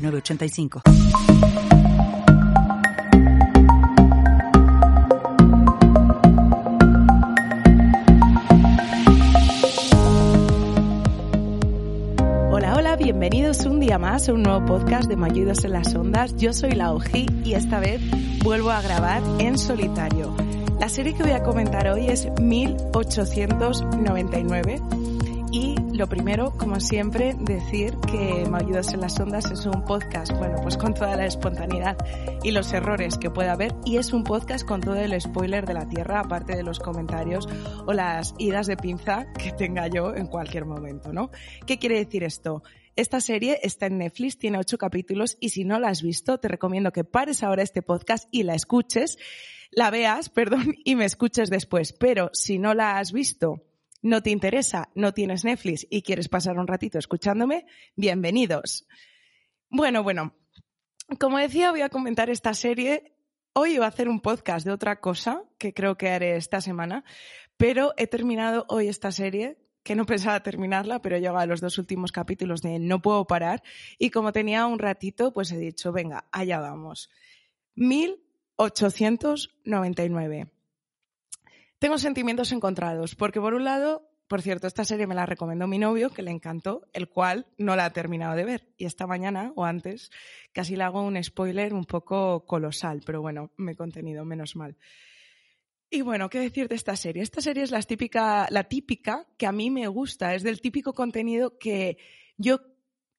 985. Hola, hola, bienvenidos un día más a un nuevo podcast de Mayudos en las Ondas. Yo soy la Oji y esta vez vuelvo a grabar en solitario. La serie que voy a comentar hoy es 1899 y lo primero, como siempre, decir que ayudas en las ondas es un podcast, bueno, pues con toda la espontaneidad y los errores que pueda haber y es un podcast con todo el spoiler de la Tierra, aparte de los comentarios o las idas de pinza que tenga yo en cualquier momento, ¿no? ¿Qué quiere decir esto? Esta serie está en Netflix, tiene ocho capítulos y si no la has visto, te recomiendo que pares ahora este podcast y la escuches, la veas, perdón, y me escuches después. Pero si no la has visto, no te interesa, no tienes Netflix y quieres pasar un ratito escuchándome, bienvenidos. Bueno, bueno, como decía, voy a comentar esta serie. Hoy iba a hacer un podcast de otra cosa que creo que haré esta semana, pero he terminado hoy esta serie que no pensaba terminarla, pero he a los dos últimos capítulos de No puedo parar y como tenía un ratito, pues he dicho, venga, allá vamos. 1899. Tengo sentimientos encontrados, porque por un lado, por cierto, esta serie me la recomendó mi novio, que le encantó, el cual no la ha terminado de ver. Y esta mañana o antes casi le hago un spoiler un poco colosal, pero bueno, me he contenido, menos mal. Y bueno, ¿qué decir de esta serie? Esta serie es la típica, la típica que a mí me gusta, es del típico contenido que yo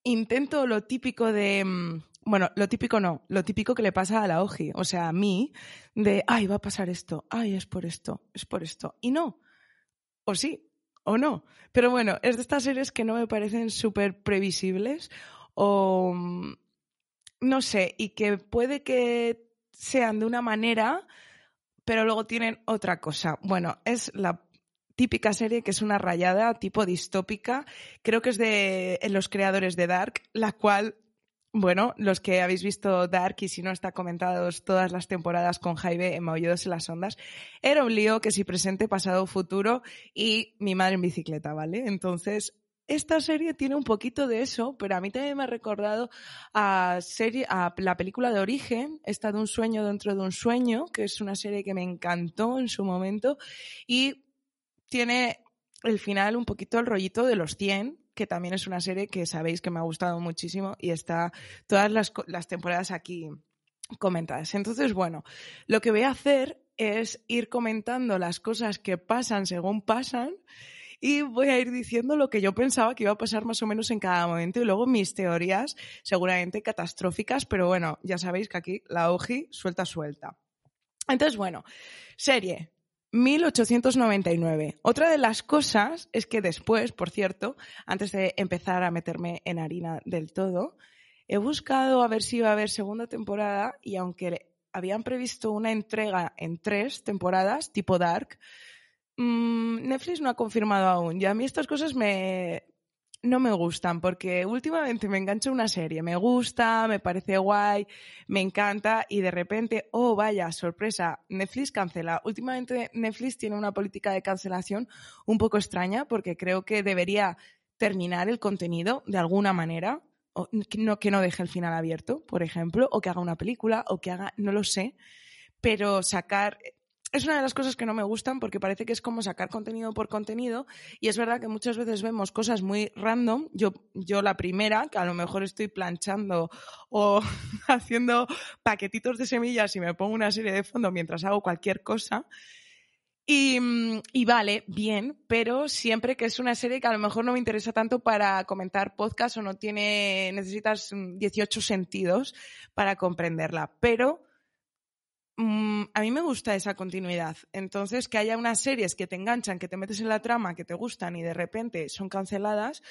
intento lo típico de mm, bueno, lo típico no, lo típico que le pasa a la OJI, o sea, a mí, de, ay, va a pasar esto, ay, es por esto, es por esto. Y no, o sí, o no. Pero bueno, es de estas series que no me parecen súper previsibles o mm, no sé, y que puede que sean de una manera, pero luego tienen otra cosa. Bueno, es la típica serie que es una rayada tipo distópica, creo que es de los creadores de Dark, la cual bueno, los que habéis visto Dark y si no está comentados todas las temporadas con Jaime en Maullidos en las Ondas, era un lío que si presente, pasado, futuro y mi madre en bicicleta, ¿vale? Entonces, esta serie tiene un poquito de eso, pero a mí también me ha recordado a, serie, a la película de Origen, esta de un sueño dentro de un sueño, que es una serie que me encantó en su momento y tiene el final un poquito el rollito de los 100, que también es una serie que sabéis que me ha gustado muchísimo y está todas las, las temporadas aquí comentadas. Entonces, bueno, lo que voy a hacer es ir comentando las cosas que pasan según pasan y voy a ir diciendo lo que yo pensaba que iba a pasar más o menos en cada momento y luego mis teorías seguramente catastróficas, pero bueno, ya sabéis que aquí la OJI suelta suelta. Entonces, bueno, serie 1899. Otra de las cosas es que después, por cierto, antes de empezar a meterme en harina del todo, he buscado a ver si iba a haber segunda temporada y aunque habían previsto una entrega en tres temporadas, tipo Dark, mm, Netflix no ha confirmado aún. Y a mí estas cosas me, no me gustan porque últimamente me engancho una serie, me gusta, me parece guay, me encanta y de repente, oh vaya, sorpresa, Netflix cancela. Últimamente Netflix tiene una política de cancelación un poco extraña porque creo que debería terminar el contenido de alguna manera, o no, que no deje el final abierto, por ejemplo, o que haga una película, o que haga, no lo sé, pero sacar es una de las cosas que no me gustan porque parece que es como sacar contenido por contenido y es verdad que muchas veces vemos cosas muy random. Yo, yo la primera, que a lo mejor estoy planchando o haciendo paquetitos de semillas y me pongo una serie de fondo mientras hago cualquier cosa. Y, y, vale, bien, pero siempre que es una serie que a lo mejor no me interesa tanto para comentar podcast o no tiene, necesitas 18 sentidos para comprenderla. Pero Mm, a mí me gusta esa continuidad. Entonces, que haya unas series que te enganchan, que te metes en la trama, que te gustan y de repente son canceladas,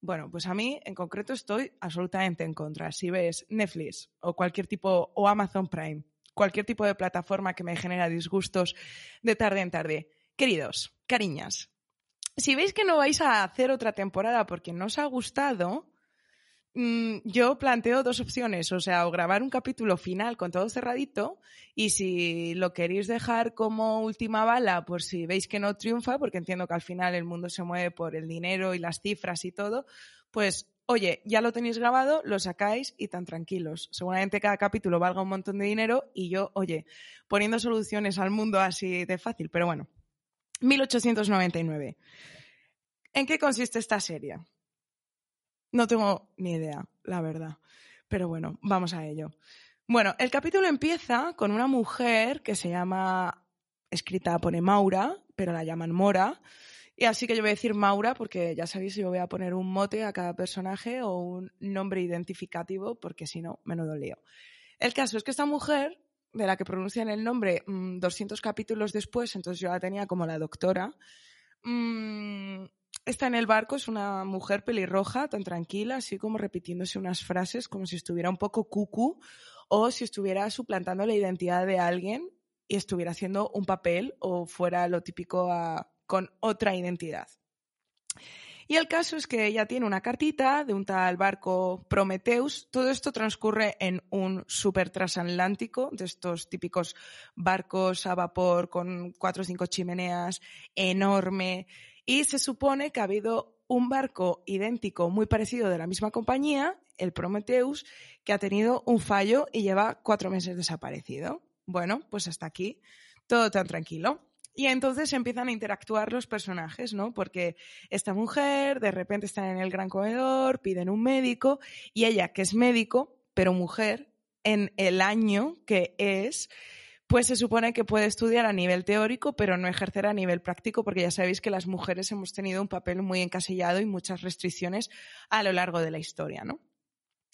Bueno, pues a mí en concreto estoy absolutamente en contra. Si ves Netflix o cualquier tipo, o Amazon Prime, cualquier tipo de plataforma que me genera disgustos de tarde en tarde, queridos, cariñas, si veis que no vais a hacer otra temporada porque no os ha gustado, mm, yo planteo dos opciones, o sea, o grabar un capítulo final con todo cerradito y si lo queréis dejar como última bala, pues si veis que no triunfa, porque entiendo que al final el mundo se mueve por el dinero y las cifras y todo, pues oye, ya lo tenéis grabado, lo sacáis y tan tranquilos. Seguramente cada capítulo valga un montón de dinero y yo, oye, poniendo soluciones al mundo así de fácil, pero bueno. 1899. ¿En qué consiste esta serie? No tengo ni idea, la verdad. Pero bueno, vamos a ello. Bueno, el capítulo empieza con una mujer que se llama, escrita pone Maura, pero la llaman Mora. Y así que yo voy a decir Maura porque ya sabéis, yo voy a poner un mote a cada personaje o un nombre identificativo porque si no, menudo lío. El caso es que esta mujer de la que pronuncian el nombre 200 mm, capítulos después, entonces yo la tenía como la doctora. Mm, está en el barco, es una mujer pelirroja, tan tranquila, así como repitiéndose unas frases como si estuviera un poco cucu o si estuviera suplantando la identidad de alguien y estuviera haciendo un papel o fuera lo típico con otra identidad. Y el caso es que ella tiene una cartita de un tal barco Prometheus. Todo esto transcurre en un super transatlántico, de estos típicos barcos a vapor con cuatro o cinco chimeneas, enorme. Y se supone que ha habido un barco idéntico, muy parecido de la misma compañía, el Prometheus, que ha tenido un fallo y lleva cuatro meses desaparecido. Bueno, pues hasta aquí, todo tan tranquilo. Y entonces empiezan a interactuar los personajes, ¿no? Porque esta mujer de repente está en el gran comedor, piden un médico y ella, que es médico, pero mujer, en el año que es, pues se supone que puede estudiar a nivel teórico, pero no ejercer a nivel práctico, porque ya sabéis que las mujeres hemos tenido un papel muy encasillado y muchas restricciones a lo largo de la historia, ¿no?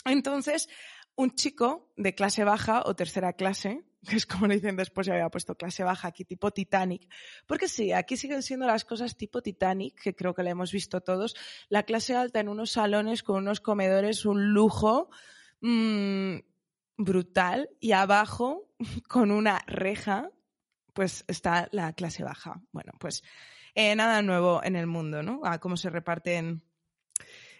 Entonces, un chico de clase baja o tercera clase, que es como le dicen después, ya había puesto clase baja aquí, tipo Titanic. Porque sí, aquí siguen siendo las cosas tipo Titanic, que creo que la hemos visto todos. La clase alta en unos salones con unos comedores, un lujo mmm, brutal. Y abajo, con una reja, pues está la clase baja. Bueno, pues eh, nada nuevo en el mundo, ¿no? A cómo se reparten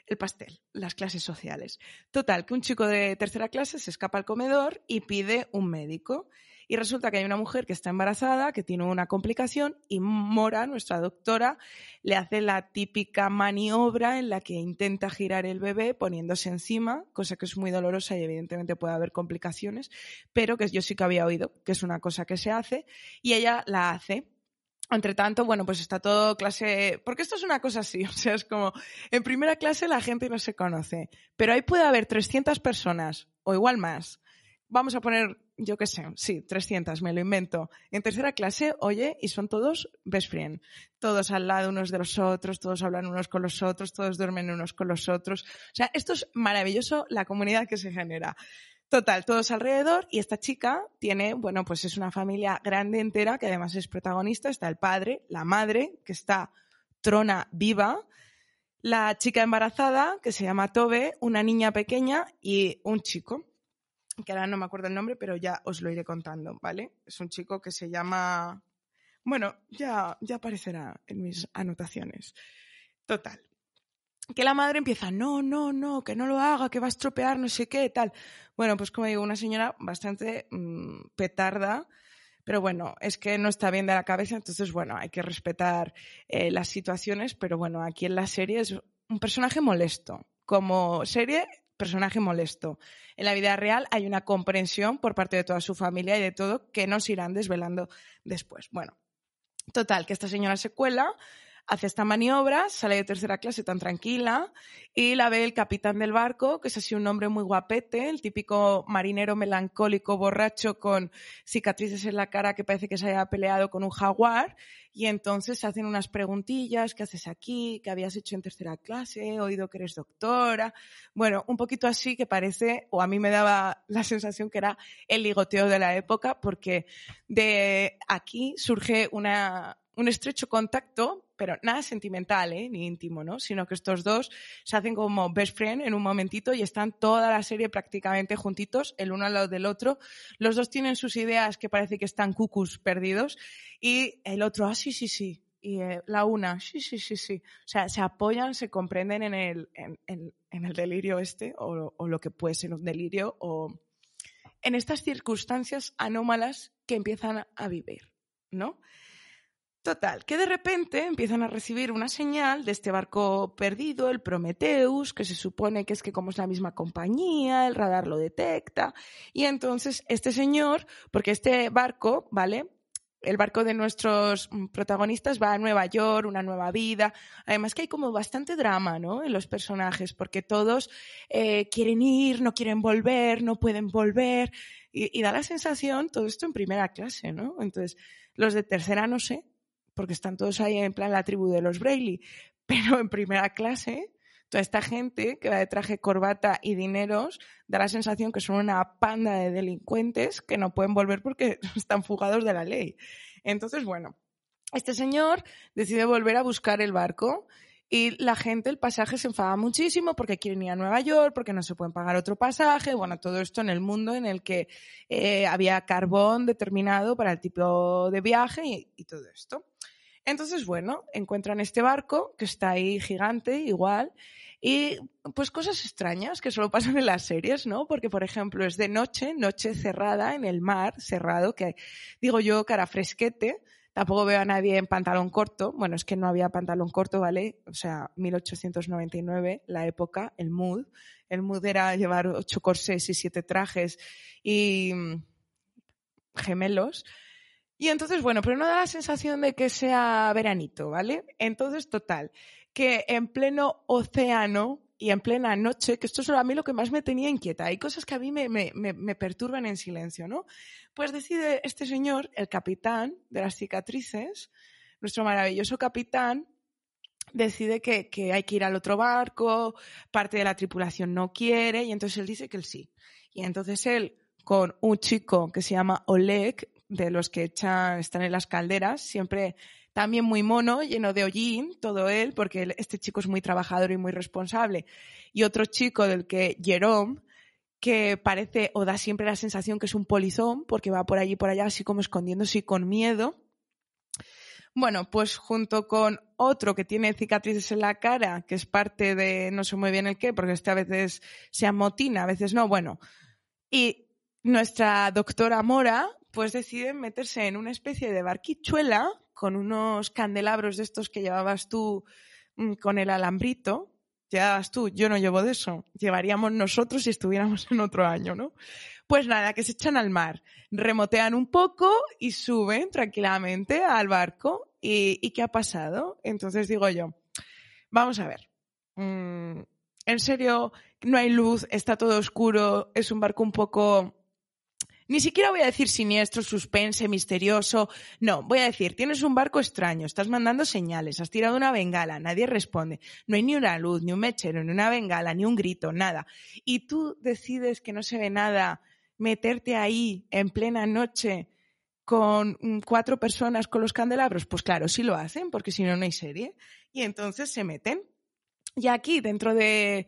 el pastel, las clases sociales. Total, que un chico de tercera clase se escapa al comedor y pide un médico. Y resulta que hay una mujer que está embarazada, que tiene una complicación, y Mora, nuestra doctora, le hace la típica maniobra en la que intenta girar el bebé poniéndose encima, cosa que es muy dolorosa y evidentemente puede haber complicaciones, pero que yo sí que había oído que es una cosa que se hace, y ella la hace. Entre tanto, bueno, pues está todo clase, porque esto es una cosa así, o sea, es como, en primera clase la gente no se conoce, pero ahí puede haber 300 personas, o igual más. Vamos a poner, yo qué sé, sí, 300, me lo invento. En tercera clase, oye, y son todos best friend. Todos al lado unos de los otros, todos hablan unos con los otros, todos duermen unos con los otros. O sea, esto es maravilloso, la comunidad que se genera. Total, todos alrededor y esta chica tiene, bueno, pues es una familia grande entera que además es protagonista. Está el padre, la madre, que está trona viva, la chica embarazada, que se llama Tobe, una niña pequeña y un chico, que ahora no me acuerdo el nombre, pero ya os lo iré contando, ¿vale? Es un chico que se llama... Bueno, ya, ya aparecerá en mis anotaciones. Total que la madre empieza, no, no, no, que no lo haga, que va a estropear, no sé qué, tal. Bueno, pues como digo, una señora bastante mm, petarda, pero bueno, es que no está bien de la cabeza, entonces bueno, hay que respetar eh, las situaciones, pero bueno, aquí en la serie es un personaje molesto. Como serie, personaje molesto. En la vida real hay una comprensión por parte de toda su familia y de todo que nos irán desvelando después. Bueno, total, que esta señora se cuela hace esta maniobra, sale de tercera clase tan tranquila y la ve el capitán del barco, que es así un hombre muy guapete, el típico marinero melancólico, borracho, con cicatrices en la cara que parece que se haya peleado con un jaguar. Y entonces hacen unas preguntillas, ¿qué haces aquí? ¿Qué habías hecho en tercera clase? He oído que eres doctora. Bueno, un poquito así que parece, o a mí me daba la sensación que era el ligoteo de la época, porque de aquí surge una, un estrecho contacto pero nada sentimental, ¿eh? ni íntimo, ¿no? Sino que estos dos se hacen como best friend en un momentito y están toda la serie prácticamente juntitos, el uno al lado del otro. Los dos tienen sus ideas que parece que están cucus perdidos y el otro, ah, sí, sí, sí. Y eh, la una, sí, sí, sí, sí. O sea, se apoyan, se comprenden en el, en, en, el delirio este, o, o lo que puede ser un delirio, o en estas circunstancias anómalas que empiezan a vivir, ¿no? Total, que de repente empiezan a recibir una señal de este barco perdido, el Prometheus, que se supone que es que como es la misma compañía, el radar lo detecta. Y entonces este señor, porque este barco, ¿vale? El barco de nuestros mm, protagonistas va a Nueva York, una nueva vida. Además que hay como bastante drama, ¿no? En los personajes, porque todos eh, quieren ir, no quieren volver, no pueden volver. Y, y da la sensación, todo esto en primera clase, ¿no? Entonces, los de tercera no sé, porque están todos ahí en plan la tribu de los Braille, pero en primera clase, toda esta gente que va de traje, corbata y dineros, da la sensación que son una panda de delincuentes que no pueden volver porque están fugados de la ley. Entonces, bueno, este señor decide volver a buscar el barco y la gente, el pasaje se enfada muchísimo porque quieren ir a Nueva York, porque no se pueden pagar otro pasaje. Bueno, todo esto en el mundo en el que eh, había carbón determinado para el tipo de viaje y, todo esto. Entonces, bueno, encuentran este barco que está ahí gigante, igual, y pues cosas extrañas que solo pasan en las series, ¿no? Porque, por ejemplo, es de noche, noche cerrada en el mar, cerrado, que digo yo, cara fresquete, Tampoco veo a nadie en pantalón corto. Bueno, es que no había pantalón corto, ¿vale? O sea, 1899, la época, el mood. El mood era llevar ocho corsés y siete trajes y mm, gemelos. Y entonces, bueno, pero no da la sensación de que sea veranito, ¿vale? Entonces, total, que en pleno océano y en plena noche, que esto es a mí lo que más me tenía inquieta. Hay cosas que a mí me, me, me, perturban en silencio, ¿no? Pues decide este señor, el capitán de las cicatrices, nuestro maravilloso capitán, decide que, que, hay que ir al otro barco, parte de la tripulación no quiere, y entonces él dice que él sí. Y entonces él, con un chico que se llama Oleg, de los que están en las calderas, siempre también muy mono, lleno de hollín, todo él, porque este chico es muy trabajador y muy responsable. Y otro chico del que Jerome, que parece o da siempre la sensación que es un polizón, porque va por allí por allá, así como escondiéndose y con miedo. Bueno, pues junto con otro que tiene cicatrices en la cara, que es parte de no sé muy bien el qué, porque este a veces se amotina, a veces no, bueno. Y nuestra doctora Mora, pues decide meterse en una especie de barquichuela con unos candelabros de estos que llevabas tú mm, con el alambrito. Llevabas tú, yo no llevo de eso. Llevaríamos nosotros si estuviéramos en otro año, ¿no? Pues nada, que se echan al mar, remotean un poco y suben tranquilamente al barco. ¿Y, qué ha pasado? Entonces digo yo, vamos a ver. Mm, en serio, no hay luz, está todo oscuro, es un barco un poco ni siquiera voy a decir siniestro, suspense, misterioso. No, voy a decir, tienes un barco extraño, estás mandando señales, has tirado una bengala, nadie responde. No hay ni una luz, ni un mechero, ni una bengala, ni un grito, nada. Y tú decides que no se ve nada, meterte ahí en plena noche con mm, cuatro personas con los candelabros. Pues claro, sí lo hacen, porque si no, no hay serie. Y entonces se meten. Y aquí, dentro de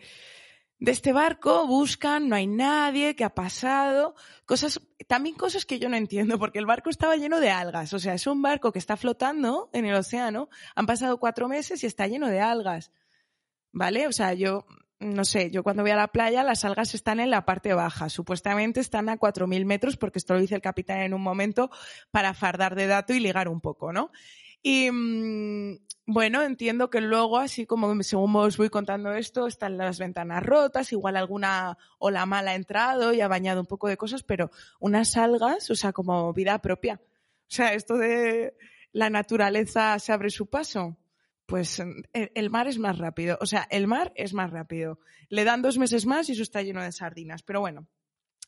de este barco, buscan, no hay nadie, ¿qué ha pasado? Cosas, también cosas que yo no entiendo, porque el barco estaba lleno de algas. O sea, es un barco que está flotando en el océano, han pasado cuatro meses y está lleno de algas. ¿Vale? O sea, yo, no sé, yo cuando voy a la playa, las algas están en la parte baja. Supuestamente están a 4.000 metros, porque esto lo dice el capitán en un momento, para fardar de dato y ligar un poco, ¿no? Y mm, bueno, entiendo que luego, así como según os voy contando esto, están las ventanas rotas, igual alguna ola mala ha entrado y ha bañado un poco de cosas, pero unas algas, o sea, como vida propia. O sea, esto de la naturaleza se abre su paso. Pues el mar es más rápido. O sea, el mar es más rápido. Le dan dos meses más y eso está lleno de sardinas. Pero bueno,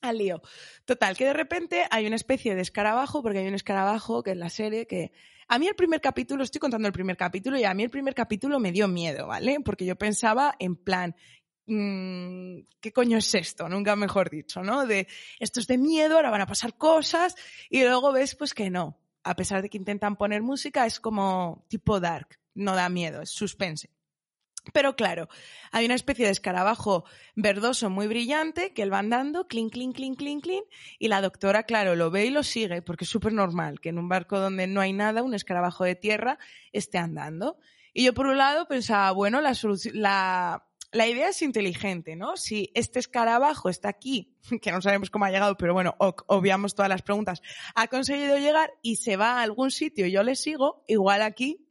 al lío. Total, que de repente hay una especie de escarabajo, porque hay un escarabajo que es la serie que a mí el primer capítulo, estoy contando el primer capítulo y a mí el primer capítulo me dio miedo, ¿vale? Porque yo pensaba en plan, mm, ¿qué coño es esto? Nunca mejor dicho, ¿no? De esto es de miedo, ahora van a pasar cosas y luego ves pues que no. A pesar de que intentan poner música, es como tipo dark, no da miedo, es suspense. Pero claro, hay una especie de escarabajo verdoso muy brillante que él va andando, clink, clink, clink, clink, clink, y la doctora, claro, lo ve y lo sigue, porque es súper normal que en un barco donde no hay nada, un escarabajo de tierra, esté andando. Y yo, por un lado, pensaba, bueno, la, la, la idea es inteligente, ¿no? Si este escarabajo está aquí, que no sabemos cómo ha llegado, pero bueno, obviamos todas las preguntas, ha conseguido llegar y se va a algún sitio yo le sigo, igual aquí,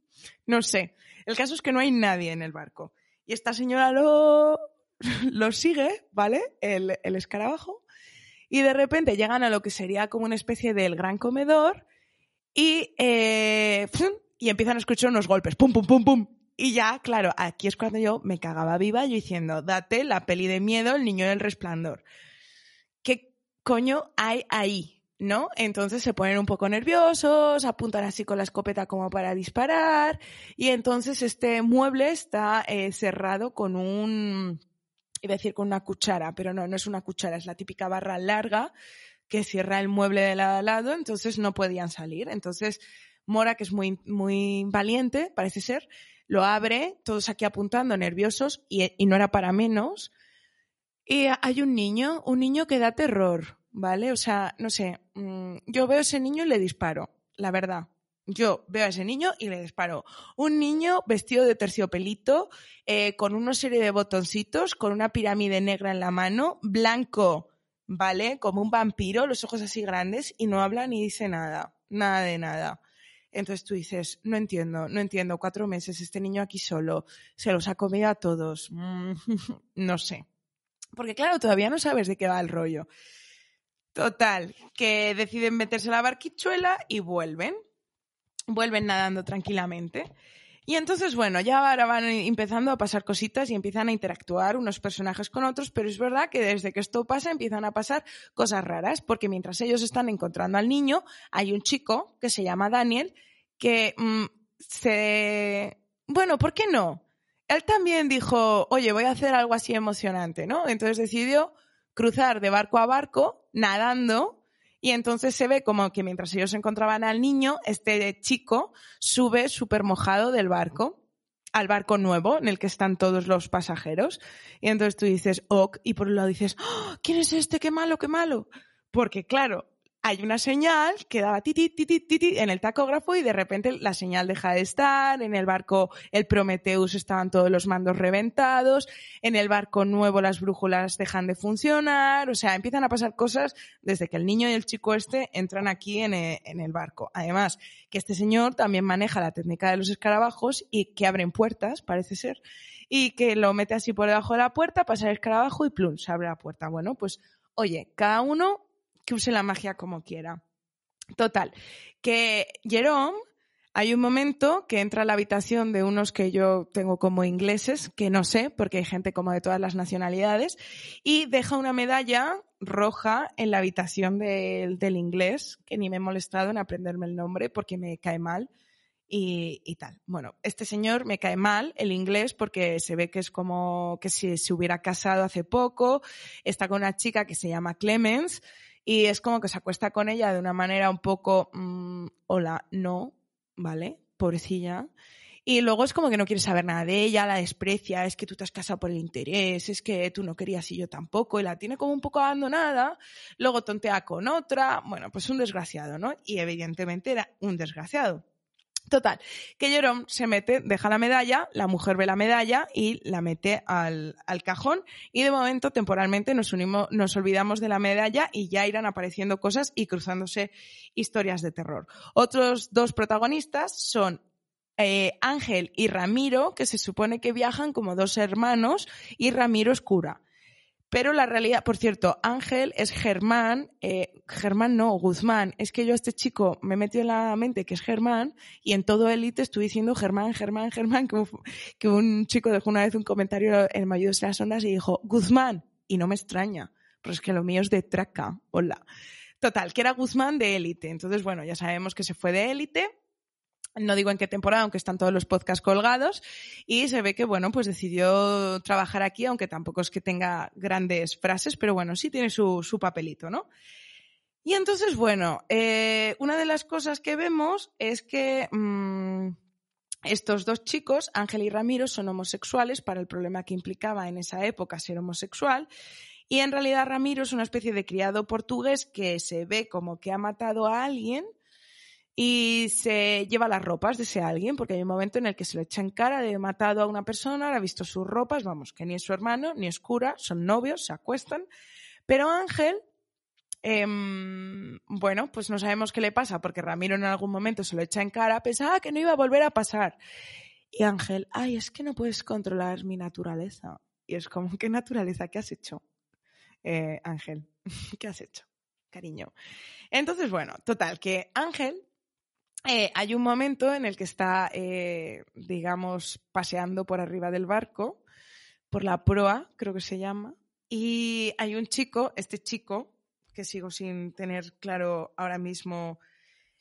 no sé el caso es que no hay nadie en el barco. Y esta señora lo, lo sigue, ¿vale? El, escarabajo. Y de repente llegan a lo que sería como una especie del gran comedor y, eh, y empiezan a escuchar unos golpes. ¡Pum, pum, pum, pum! Y ya, claro, aquí es cuando yo me cagaba viva, yo diciendo, date la peli de miedo, el niño del resplandor. ¿Qué coño hay ahí? ¿No? Entonces se ponen un poco nerviosos, apuntan así con la escopeta como para disparar y entonces este mueble está eh, cerrado con un, iba a decir con una cuchara, pero no, no es una cuchara, es la típica barra larga que cierra el mueble de lado a lado, entonces no podían salir. Entonces Mora, que es muy, muy valiente, parece ser, lo abre, todos aquí apuntando, nerviosos, y, y no era para menos. Y hay un niño, un niño que da terror, ¿vale? O sea, no sé, mm, yo veo a ese niño y le disparo, la verdad. Yo veo a ese niño y le disparo. Un niño vestido de terciopelito, eh, con una serie de botoncitos, con una pirámide negra en la mano, blanco, ¿vale? Como un vampiro, los ojos así grandes, y no habla ni dice nada, nada de nada. Entonces tú dices, no entiendo, no entiendo, cuatro meses, este niño aquí solo, se los ha comido a todos. Mm, no sé. Porque claro, todavía no sabes de qué va el rollo. Total, que deciden meterse a la barquichuela y vuelven. Vuelven nadando tranquilamente. Y entonces, bueno, ya ahora van empezando a pasar cositas y empiezan a interactuar unos personajes con otros, pero es verdad que desde que esto pasa empiezan a pasar cosas raras, porque mientras ellos están encontrando al niño, hay un chico que se llama Daniel que mm, se... Bueno, ¿por qué no? Él también dijo, oye, voy a hacer algo así emocionante, ¿no? Entonces decidió cruzar de barco a barco nadando y entonces se ve como que mientras ellos encontraban al niño, este chico sube súper mojado del barco al barco nuevo en el que están todos los pasajeros. Y entonces tú dices, ok, y por un lado dices, ¡Oh! ¿quién es este? ¡Qué malo, qué malo! Porque claro, hay una señal que daba titi, titi, titi en el tacógrafo y de repente la señal deja de estar. En el barco, el Prometheus estaban todos los mandos reventados. En el barco nuevo, las brújulas dejan de funcionar. O sea, empiezan a pasar cosas desde que el niño y el chico este entran aquí en el, en el barco. Además, que este señor también maneja la técnica de los escarabajos y que abren puertas, parece ser, y que lo mete así por debajo de la puerta, pasa el escarabajo y plum, se abre la puerta. Bueno, pues, oye, cada uno que use la magia como quiera. Total, que Jerome, hay un momento que entra a la habitación de unos que yo tengo como ingleses, que no sé, porque hay gente como de todas las nacionalidades, y deja una medalla roja en la habitación del, del inglés, que ni me he molestado en aprenderme el nombre porque me cae mal. Y, y, tal. Bueno, este señor me cae mal, el inglés, porque se ve que es como que si se hubiera casado hace poco, está con una chica que se llama Clemens, y es como que se acuesta con ella de una manera un poco, mm, hola, no, ¿vale? Pobrecilla. Y luego es como que no quiere saber nada de ella, la desprecia, es que tú te has casado por el interés, es que tú no querías y yo tampoco, y la tiene como un poco abandonada, luego tontea con otra, bueno, pues un desgraciado, ¿no? Y evidentemente era un desgraciado. Total, que Jerome se mete, deja la medalla, la mujer ve la medalla y la mete al, al, cajón y de momento temporalmente nos unimos, nos olvidamos de la medalla y ya irán apareciendo cosas y cruzándose historias de terror. Otros dos protagonistas son eh, Ángel y Ramiro, que se supone que viajan como dos hermanos y Ramiro es cura. Pero la realidad, por cierto, Ángel es Germán, eh, Germán no, Guzmán. Es que yo a este chico me metido en la mente que es Germán y en todo élite estoy diciendo Germán, Germán, Germán, que, que un chico dejó una vez un comentario en Mayo de las Ondas y dijo Guzmán. Y no me extraña, pero es que lo mío es de traca. Hola. Total, que era Guzmán de élite. Entonces, bueno, ya sabemos que se fue de élite no digo en qué temporada, aunque están todos los podcasts colgados, y se ve que, bueno, pues decidió trabajar aquí, aunque tampoco es que tenga grandes frases, pero bueno, sí tiene su, su papelito, ¿no? Y entonces, bueno, eh, una de las cosas que vemos es que mmm, estos dos chicos, Ángel y Ramiro, son homosexuales para el problema que implicaba en esa época ser homosexual. Y en realidad Ramiro es una especie de criado portugués que se ve como que ha matado a alguien y se lleva las ropas de ese alguien, porque hay un momento en el que se lo echa en cara de matado a una persona, ha visto sus ropas, vamos, que ni es su hermano, ni es cura, son novios, se acuestan. Pero Ángel, em, bueno, pues no sabemos qué le pasa, porque Ramiro en algún momento se lo echa en cara, pensaba que no iba a volver a pasar. Y Ángel, ay, es que no puedes controlar mi naturaleza. Y es como, ¿qué naturaleza? ¿Qué has hecho? Eh, Ángel, ¿qué has hecho? Cariño. Entonces, bueno, total, que Ángel eh, hay un momento en el que está, eh, digamos, paseando por arriba del barco, por la proa, creo que se llama, y hay un chico, este chico, que sigo sin tener claro ahora mismo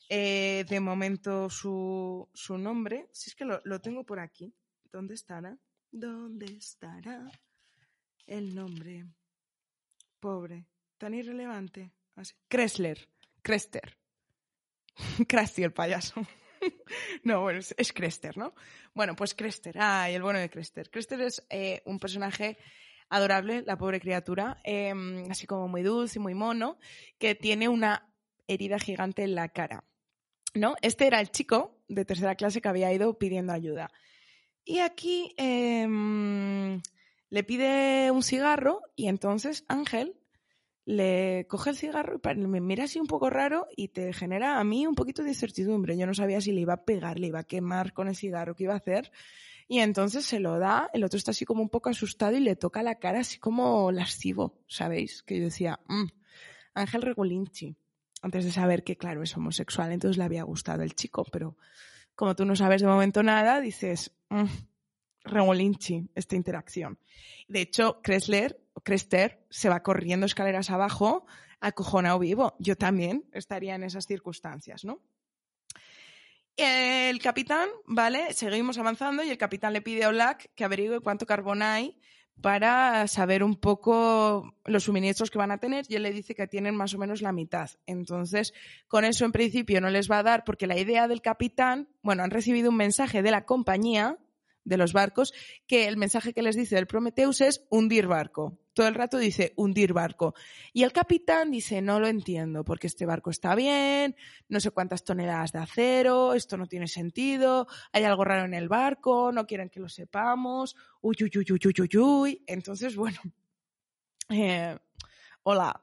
eh, de momento su, su, nombre, si es que lo, lo, tengo por aquí. ¿Dónde estará? ¿Dónde estará el nombre? Pobre, tan irrelevante. Así. Kressler. Krusty el payaso. no, bueno, es, Crester, ¿no? Bueno, pues Crester, ay, el bueno de Crester. Crester es eh, un personaje adorable, la pobre criatura, em, así como muy dulce muy mono, que tiene una herida gigante en la cara. ¿No? Este era el chico de tercera clase que había ido pidiendo ayuda. Y aquí em, le pide un cigarro y entonces Ángel le coge el cigarro y me mira así un poco raro y te genera a mí un poquito de incertidumbre. Yo no sabía si le iba a pegar, le iba a quemar con el cigarro, qué iba a hacer. Y entonces se lo da, el otro está así como un poco asustado y le toca la cara así como lascivo, ¿sabéis? Que yo decía, mm, Ángel Regolinchi, antes de saber que, claro, es homosexual, entonces le había gustado el chico, pero como tú no sabes de momento nada, dices, mm, Regolinchi, esta interacción. De hecho, Kressler se va corriendo escaleras abajo, acojonado vivo. Yo también estaría en esas circunstancias, ¿no? El capitán, ¿vale? Seguimos avanzando y el capitán le pide a Black que averigüe cuánto carbón hay para saber un poco los suministros que van a tener y él le dice que tienen más o menos la mitad. Entonces, con eso en principio no les va a dar porque la idea del capitán, bueno, han recibido un mensaje de la compañía de los barcos que el mensaje que les dice del Prometheus es hundir barco todo el rato dice hundir barco. Y el capitán dice, no lo entiendo, porque este barco está bien, no sé cuántas toneladas de acero, esto no tiene sentido, hay algo raro en el barco, no quieren que lo sepamos, uy, uy, uy, uy, uy, uy, Entonces, bueno, eh, hola.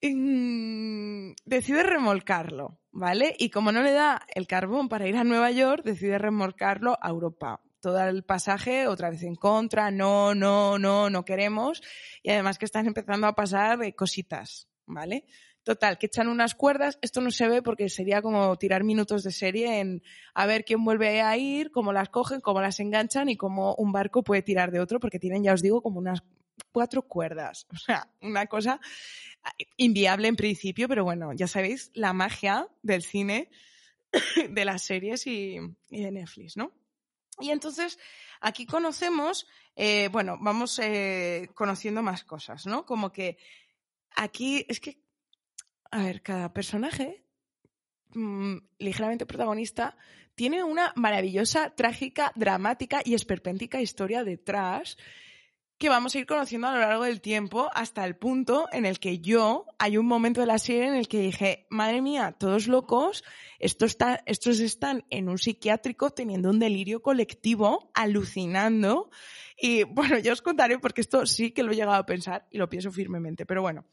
Mm, decide remolcarlo, ¿vale? Y como no le da el carbón para ir a Nueva York, decide remolcarlo a Europa todo el pasaje otra vez en contra, no, no, no, no queremos. Y además que están empezando a pasar cositas, ¿vale? Total, que echan unas cuerdas. Esto no se ve porque sería como tirar minutos de serie en a ver quién vuelve a ir, cómo las cogen, cómo las enganchan y cómo un barco puede tirar de otro, porque tienen, ya os digo, como unas cuatro cuerdas. O sea, una cosa inviable en principio, pero bueno, ya sabéis, la magia del cine, de las series y, y de Netflix, ¿no? Y entonces aquí conocemos, eh, bueno, vamos eh, conociendo más cosas, ¿no? Como que aquí es que, a ver, cada personaje mm, ligeramente protagonista tiene una maravillosa, trágica, dramática y esperpéntica historia detrás que vamos a ir conociendo a lo largo del tiempo hasta el punto en el que yo, hay un momento de la serie en el que dije, madre mía, todos locos, estos, está, estos están en un psiquiátrico teniendo un delirio colectivo, alucinando. Y bueno, yo os contaré porque esto sí que lo he llegado a pensar y lo pienso firmemente, pero bueno.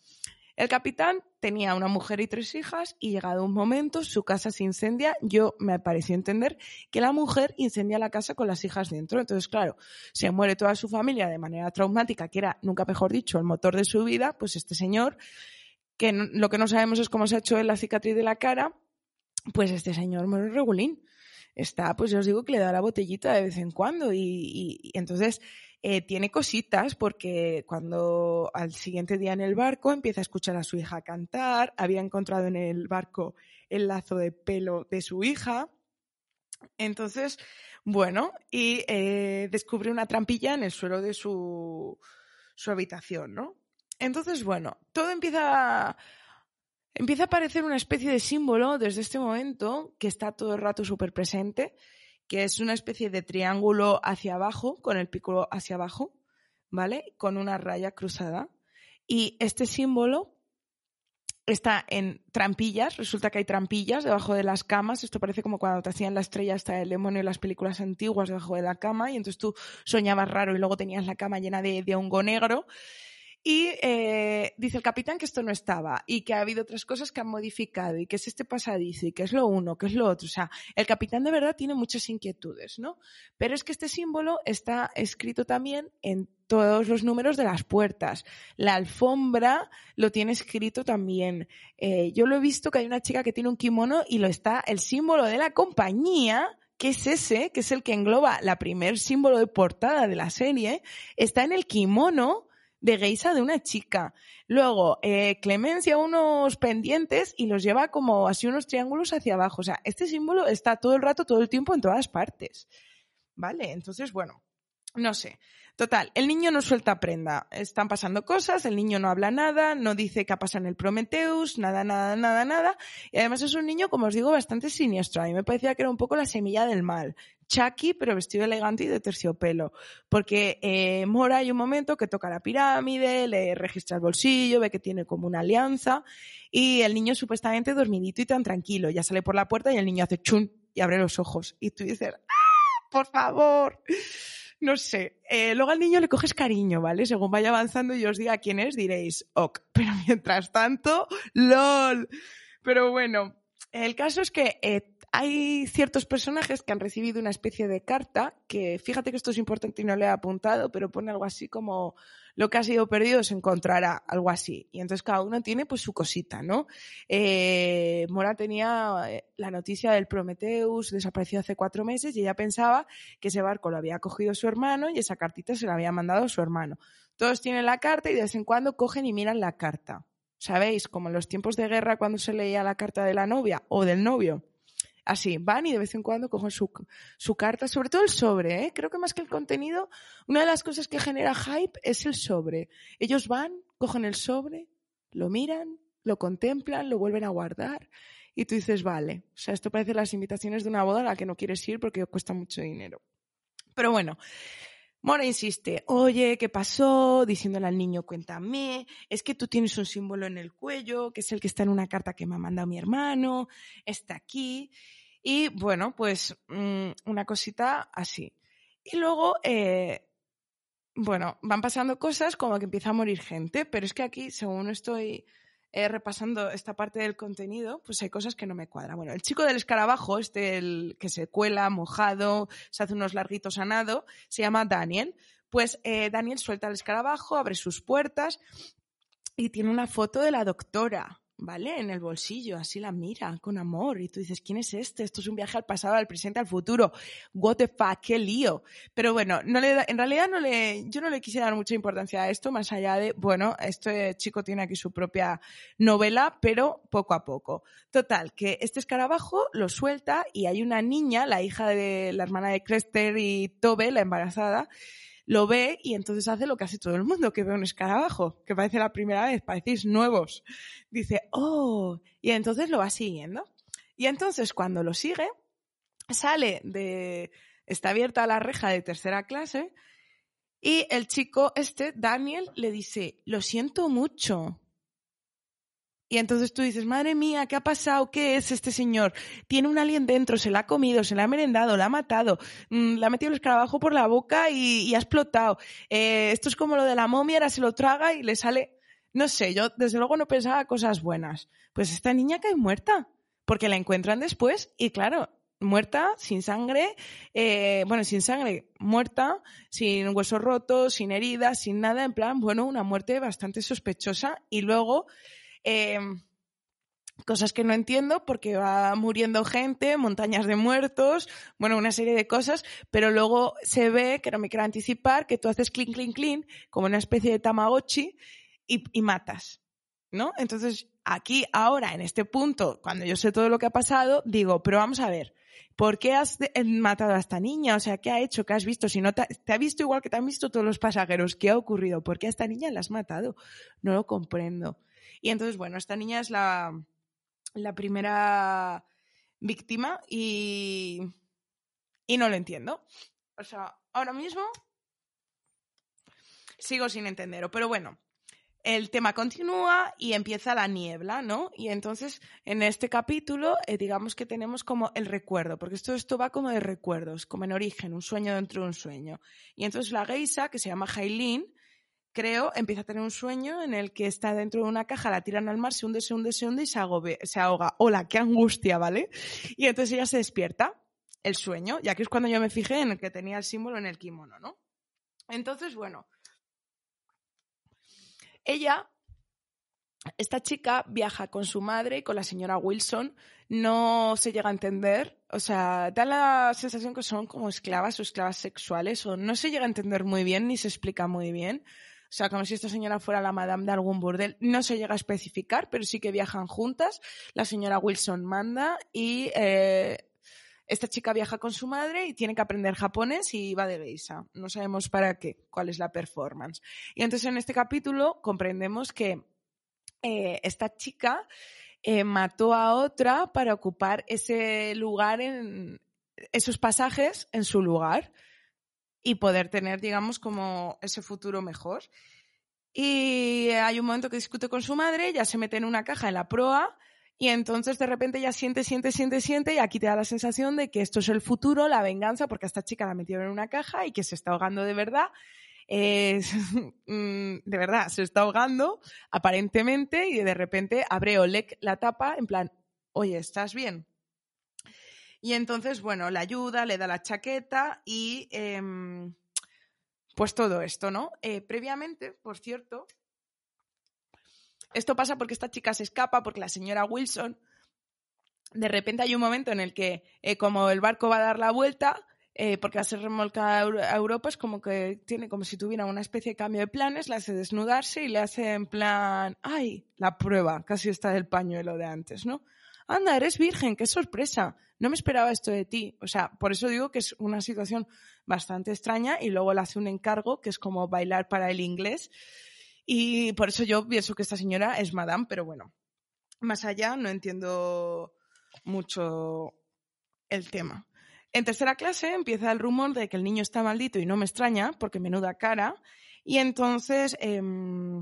El capitán tenía una mujer y tres hijas y llegado un momento su casa se incendia. Yo me pareció entender que la mujer incendia la casa con las hijas dentro. Entonces, claro, se muere toda su familia de manera traumática, que era, nunca mejor dicho, el motor de su vida, pues este señor, que lo que no sabemos es cómo se ha hecho en la cicatriz de la cara, pues este señor muere regulín. Está, pues yo os digo que le da la botellita de vez en cuando y, y entonces eh, tiene cositas porque cuando al siguiente día en el barco empieza a escuchar a su hija cantar, había encontrado en el barco el lazo de pelo de su hija. Entonces, bueno, y eh, descubre una trampilla en el suelo de su, su habitación, ¿no? Entonces, bueno, todo empieza empieza a aparecer una especie de símbolo desde este momento que está todo el rato súper presente que es una especie de triángulo hacia abajo, con el pico hacia abajo, ¿vale? Con una raya cruzada. Y este símbolo está en trampillas, resulta que hay trampillas debajo de las camas, esto parece como cuando te hacían la estrella hasta el demonio en las películas antiguas debajo de la cama y entonces tú soñabas raro y luego tenías la cama llena de, de hongo negro. Y eh, dice el capitán que esto no estaba y que ha habido otras cosas que han modificado y que es este pasadizo y que es lo uno, que es lo otro. O sea, el capitán de verdad tiene muchas inquietudes, ¿no? Pero es que este símbolo está escrito también en todos los números de las puertas. La alfombra lo tiene escrito también. Eh, yo lo he visto que hay una chica que tiene un kimono y lo está el símbolo de la compañía que es ese, que es el que engloba la primer símbolo de portada de la serie, está en el kimono de geisa de una chica. Luego, eh, Clemencia unos pendientes y los lleva como así unos triángulos hacia abajo. O sea, este símbolo está todo el rato, todo el tiempo en todas partes. ¿Vale? Entonces, bueno, no sé. Total, el niño no suelta prenda. Están pasando cosas, el niño no habla nada, no dice qué ha pasado en el Prometheus, nada, nada, nada, nada. Y además es un niño, como os digo, bastante siniestro. A mí me parecía que era un poco la semilla del mal. Chucky, pero vestido elegante y de terciopelo. Porque eh, Mora hay un momento que toca la pirámide, le registra el bolsillo, ve que tiene como una alianza y el niño supuestamente dormidito y tan tranquilo. Ya sale por la puerta y el niño hace chun y abre los ojos. Y tú dices, ¡ah! ¡Por favor! No sé. Eh, luego al niño le coges cariño, ¿vale? Según vaya avanzando y os diga quién es, diréis, ok. Pero mientras tanto, lol. Pero bueno, el caso es que eh, hay ciertos personajes que han recibido una especie de carta que, fíjate que esto es importante y no le he apuntado, pero pone algo así como lo que ha sido perdido se encontrará, algo así. Y entonces cada uno tiene pues su cosita, ¿no? Eh, Mora tenía eh, la noticia del Prometheus desaparecido hace cuatro meses y ella pensaba que ese barco lo había cogido su hermano y esa cartita se la había mandado su hermano. Todos tienen la carta y de vez en cuando cogen y miran la carta. ¿Sabéis? Como en los tiempos de guerra cuando se leía la carta de la novia o del novio Así, van y de vez en cuando cogen su, carta, sobre todo el sobre, ¿eh? creo que más que el contenido, una de las cosas que genera hype es el sobre. Ellos van, cogen el sobre, lo miran, lo contemplan, lo vuelven a guardar y tú dices, vale, o sea, esto parece las invitaciones de una boda a la que no quieres ir porque cuesta mucho dinero. Pero bueno, Mora insiste, oye, ¿qué pasó? Diciéndole al niño, cuéntame, es que tú tienes un símbolo en el cuello, que es el que está en una carta que me ha mandado mi hermano, está aquí. Y bueno, pues mm, una cosita así. Y luego, eh, bueno, van pasando cosas como que empieza a morir gente, pero es que aquí, según estoy eh, repasando esta parte del contenido, pues hay cosas que no me cuadran. Bueno, el chico del escarabajo, este el que se cuela, mojado, se hace unos larguitos a nado, se llama Daniel. Pues eh, Daniel suelta el escarabajo, abre sus puertas y tiene una foto de la doctora. ¿Vale? En el bolsillo, así la mira con amor y tú dices, ¿quién es este? Esto es un viaje al pasado, al presente, al futuro. What the fuck, qué lío. Pero bueno, no le en realidad no le, yo no le quisiera dar mucha importancia a esto, más allá de, bueno, este chico tiene aquí su propia novela, pero poco a poco. Total, que este escarabajo lo suelta y hay una niña, la hija de la hermana de Crester y Tobe, la embarazada, lo ve y entonces hace lo que hace todo el mundo, que ve un escarabajo, que parece la primera vez, parecéis nuevos. Dice, oh, y entonces lo va siguiendo. Y entonces cuando lo sigue, sale de, está abierta la reja de tercera clase y el chico este, Daniel, le dice, lo siento mucho. Y entonces tú dices, madre mía, ¿qué ha pasado? ¿Qué es este señor? Tiene un alien dentro, se la ha comido, se la ha merendado, la ha matado, mm, le ha metido el escarabajo por la boca y, ha explotado. Eh, esto es como lo de la momia, ahora se lo traga y le sale... No sé, yo desde luego no pensaba cosas buenas. Pues esta niña cae muerta, porque la encuentran después y claro, muerta, sin sangre, eh, bueno, sin sangre, muerta, sin huesos rotos, sin heridas, sin nada, en plan, bueno, una muerte bastante sospechosa y luego Em, cosas que no entiendo porque va muriendo gente, montañas de muertos, bueno, una serie de cosas, pero luego se ve, que no me quiero anticipar, que tú haces clean, clean, clean, como una especie de tamagotchi y, matas, ¿no? Entonces, aquí, ahora, en este punto, cuando yo sé todo lo que ha pasado, digo, pero vamos a ver, ¿por qué has matado a esta niña? O sea, ¿qué ha hecho? ¿Qué has visto? Si no te, te, ha visto igual que te han visto todos los pasajeros, ¿qué ha ocurrido? ¿Por qué a esta niña la has matado? No lo comprendo. Y entonces, bueno, esta niña es la, la primera víctima y Y no lo entiendo. O sea, ahora mismo sigo sin entenderlo. Pero bueno, el tema continúa y empieza la niebla, ¿no? Y entonces en este capítulo, eh, digamos que tenemos como el recuerdo, porque esto, esto va como de recuerdos, como en origen, un sueño dentro de un sueño. Y entonces la geisa, que se llama Jailin, creo, empieza a tener un sueño en el que está dentro de una caja, la tiran al mar, se hunde, se hunde, se hunde y se, ahoga. Hola, qué angustia, ¿vale? Y entonces ella se despierta, el sueño, ya que es cuando yo me fijé en el que tenía el símbolo en el kimono, ¿no? Entonces, bueno, ella, esta chica viaja con su madre y con la señora Wilson, no se llega a entender, o sea, da la sensación que son como esclavas o esclavas sexuales, o no se llega a entender muy bien ni se explica muy bien. O sea, como si esta señora fuera la madame de algún burdel. No se llega a especificar, pero sí que viajan juntas. La señora Wilson manda y eh, esta chica viaja con su madre y tiene que aprender japonés y va de geisha. No sabemos para qué, cuál es la performance. Y entonces en este capítulo comprendemos que eh, esta chica eh, mató a otra para ocupar ese lugar en esos pasajes en su lugar y poder tener, digamos, como ese futuro mejor. Y hay un momento que discute con su madre, ya se mete en una caja en la proa y entonces de repente ya siente, siente, siente, siente y aquí te da la sensación de que esto es el futuro, la venganza, porque a esta chica la metieron en una caja y que se está ahogando de verdad. Mm, de verdad, se está ahogando aparentemente y de repente abre Oleg la tapa en plan, oye, ¿estás bien? Y entonces, bueno, la ayuda, le da la chaqueta y em, pues todo esto, ¿no? Eh, previamente, por cierto, esto pasa porque esta chica se escapa, porque la señora Wilson, de repente hay un momento en el que, eh, como el barco va a dar la vuelta, eh, porque va a ser remolcada a Europa, es como que tiene como si tuviera una especie de cambio de planes, la hace desnudarse y le hace en plan, ay, la prueba, casi está del pañuelo de antes, ¿no? Anda, eres virgen, qué sorpresa. No me esperaba esto de ti. O sea, por eso digo que es una situación bastante extraña y luego le hace un encargo que es como bailar para el inglés y por eso yo pienso que esta señora es Madame, pero bueno, más allá no entiendo mucho el tema. En tercera clase empieza el rumor de que el niño está maldito y no me extraña, porque menuda cara, y entonces em,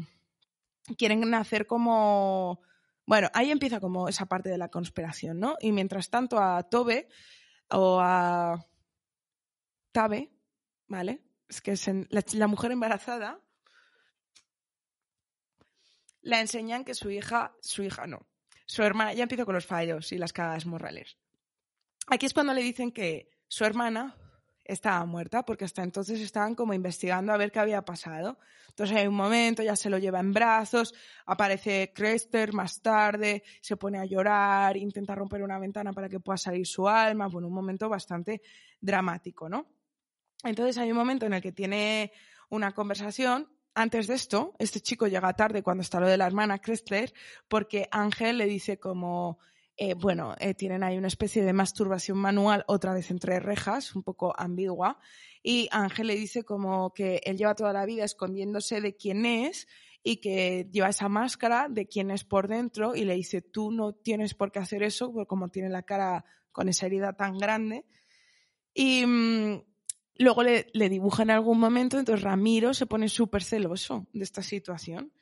quieren hacer como... Bueno, ahí empieza como esa parte de la conspiración, ¿no? Y mientras tanto a Tobe o a Tabe, ¿vale? Es que es la mujer embarazada la enseñan que su hija, su hija no, su hermana, ya empiezo con los fallos y las cagadas morales. Aquí es cuando le dicen que su hermana estaba muerta, porque hasta entonces estaban como investigando a ver qué había pasado. Entonces hay un momento, ya se lo lleva en brazos, aparece Crester más tarde, se pone a llorar, intenta romper una ventana para que pueda salir su alma, bueno, un momento bastante dramático, ¿no? Entonces hay un momento en el que tiene una conversación antes de esto, este chico llega tarde cuando está lo de la hermana Kressler, porque Ángel le dice como, eh, bueno, eh, tienen ahí una especie de masturbación manual, otra vez entre rejas, un poco ambigua, y Ángel le dice como que él lleva toda la vida escondiéndose de quién es y que lleva esa máscara de quién es por dentro y le dice, tú no tienes por qué hacer eso, como tiene la cara con esa herida tan grande. Y, mm, Luego le, le dibuja en algún momento, entonces Ramiro se pone súper celoso de esta situación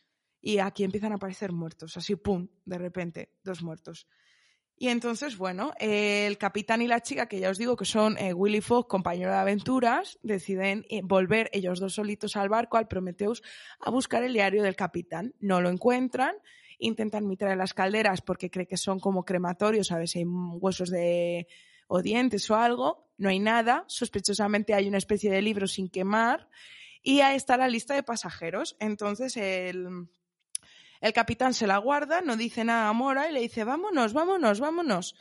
y aquí empiezan a aparecer muertos, así pum, de repente, dos muertos. Y entonces, bueno, el capitán y la chica, que ya os digo que son eh, Willy Fogg, compañero de aventuras, deciden eh, volver ellos dos solitos al barco, al Prometheus, a buscar el diario del capitán. No lo encuentran, intentan mitrar las calderas porque cree que son como crematorios, a ver si hay huesos de o dientes o algo, no hay nada, sospechosamente hay una especie de libro sin quemar y ahí está la lista de pasajeros. Entonces el, el capitán se la guarda, no dice nada a Mora y le dice, vámonos, vámonos, vámonos.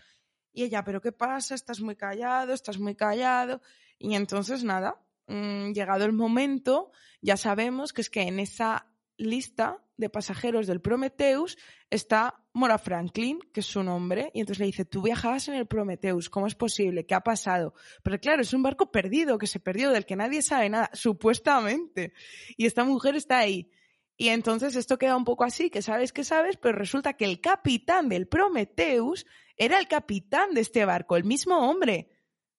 Y ella, pero ¿qué pasa? Estás muy callado, estás muy callado. Y entonces nada, mm, llegado el momento, ya sabemos que es que en esa lista de pasajeros del Prometheus está Mora Franklin, que es su nombre, y entonces le dice, tú viajabas en el Prometheus, ¿cómo es posible? ¿Qué ha pasado? Pero claro, es un barco perdido, que se perdió, del que nadie sabe nada, supuestamente. Y esta mujer está ahí. Y entonces esto queda un poco así, que sabes que sabes, pero resulta que el capitán del Prometheus era el capitán de este barco, el mismo hombre.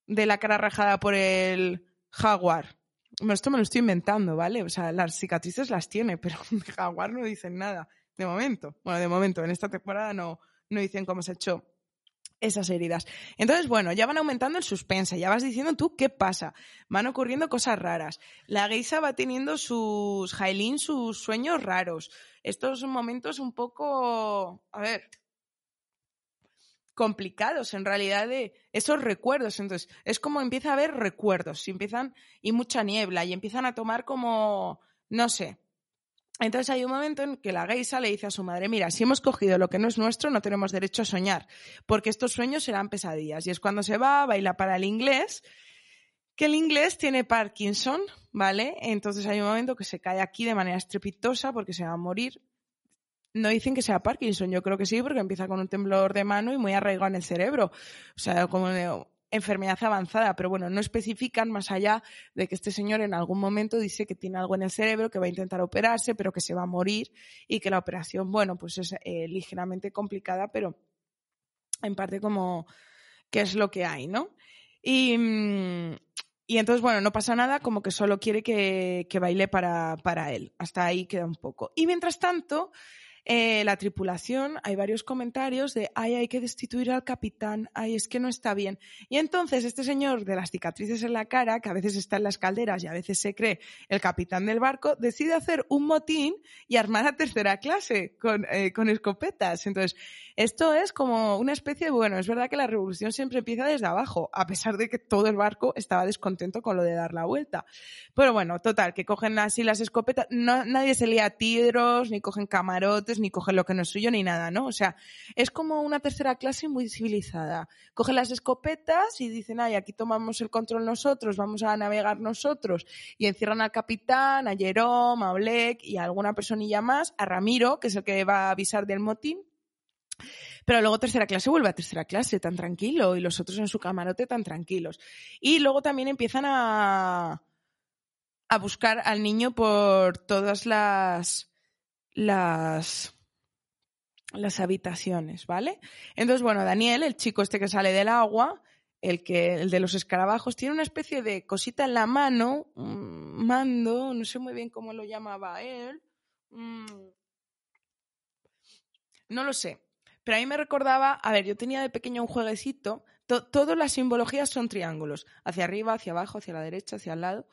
de la cara rajada por el jaguar. Bueno, esto me lo estoy inventando, ¿vale? O sea, las cicatrices las tiene, pero jaguar no dicen nada. De momento. Bueno, de momento, en esta temporada no, no dicen cómo se hecho esas heridas. Entonces, bueno, ya van aumentando el suspense, ya vas diciendo tú qué pasa. Van ocurriendo cosas raras. La geisa va teniendo sus, Jailin, sus sueños raros. Estos momentos un poco, a ver, complicados en realidad de esos recuerdos. Entonces, es como empieza a haber recuerdos y empiezan, y mucha niebla, y empiezan a tomar como, no sé, entonces hay un momento en que la geisa le dice a su madre, mira, si hemos cogido lo que no es nuestro, no tenemos derecho a soñar, porque estos sueños serán pesadillas. Y es cuando se va, baila para el inglés, que el inglés tiene Parkinson, ¿vale? Entonces hay un momento que se cae aquí de manera estrepitosa porque se va a morir. No dicen que sea Parkinson, yo creo que sí, porque empieza con un temblor de mano y muy arraigado en el cerebro. O sea, como enfermedad avanzada, pero bueno, no especifican más allá de que este señor en algún momento dice que tiene algo en el cerebro, que va a intentar operarse, pero que se va a morir y que la operación, bueno, pues es eh, ligeramente complicada, pero en parte como que es lo que hay, ¿no? Y, y entonces, bueno, no pasa nada, como que solo quiere que, que baile para, para él. Hasta ahí queda un poco. Y mientras tanto, eh, la tripulación, hay varios comentarios de, ay, hay que destituir al capitán, ay, es que no está bien. Y entonces este señor de las cicatrices en la cara, que a veces está en las calderas y a veces se cree el capitán del barco, decide hacer un motín y armar a tercera clase con, eh, con escopetas. Entonces, esto es como una especie de, bueno, es verdad que la revolución siempre empieza desde abajo, a pesar de que todo el barco estaba descontento con lo de dar la vuelta. Pero bueno, total, que cogen así las escopetas, no, nadie se lía tiros, ni cogen camarotes, ni cogen lo que no es suyo, ni nada, ¿no? O sea, es como una tercera clase muy civilizada. Cogen las escopetas y dicen, ay, aquí tomamos el control nosotros, vamos a navegar nosotros. Y encierran al capitán, a Jerome, a Oleg y a alguna personilla más, a Ramiro, que es el que va a avisar del motín. Pero luego tercera clase vuelve a tercera clase tan tranquilo y los otros en su camarote tan tranquilos. Y luego también empiezan a, a buscar al niño por todas las las, las habitaciones, ¿vale? Entonces, bueno, Daniel, el chico este que sale del agua, el que el de los escarabajos tiene una especie de cosita en la mano, un mando, no sé muy bien cómo lo llamaba él. Mm, no lo sé. Pero a mí me recordaba, a ver, yo tenía de pequeño un jueguecito, todas las simbologías son triángulos, hacia arriba, hacia abajo, hacia la derecha, hacia el lado.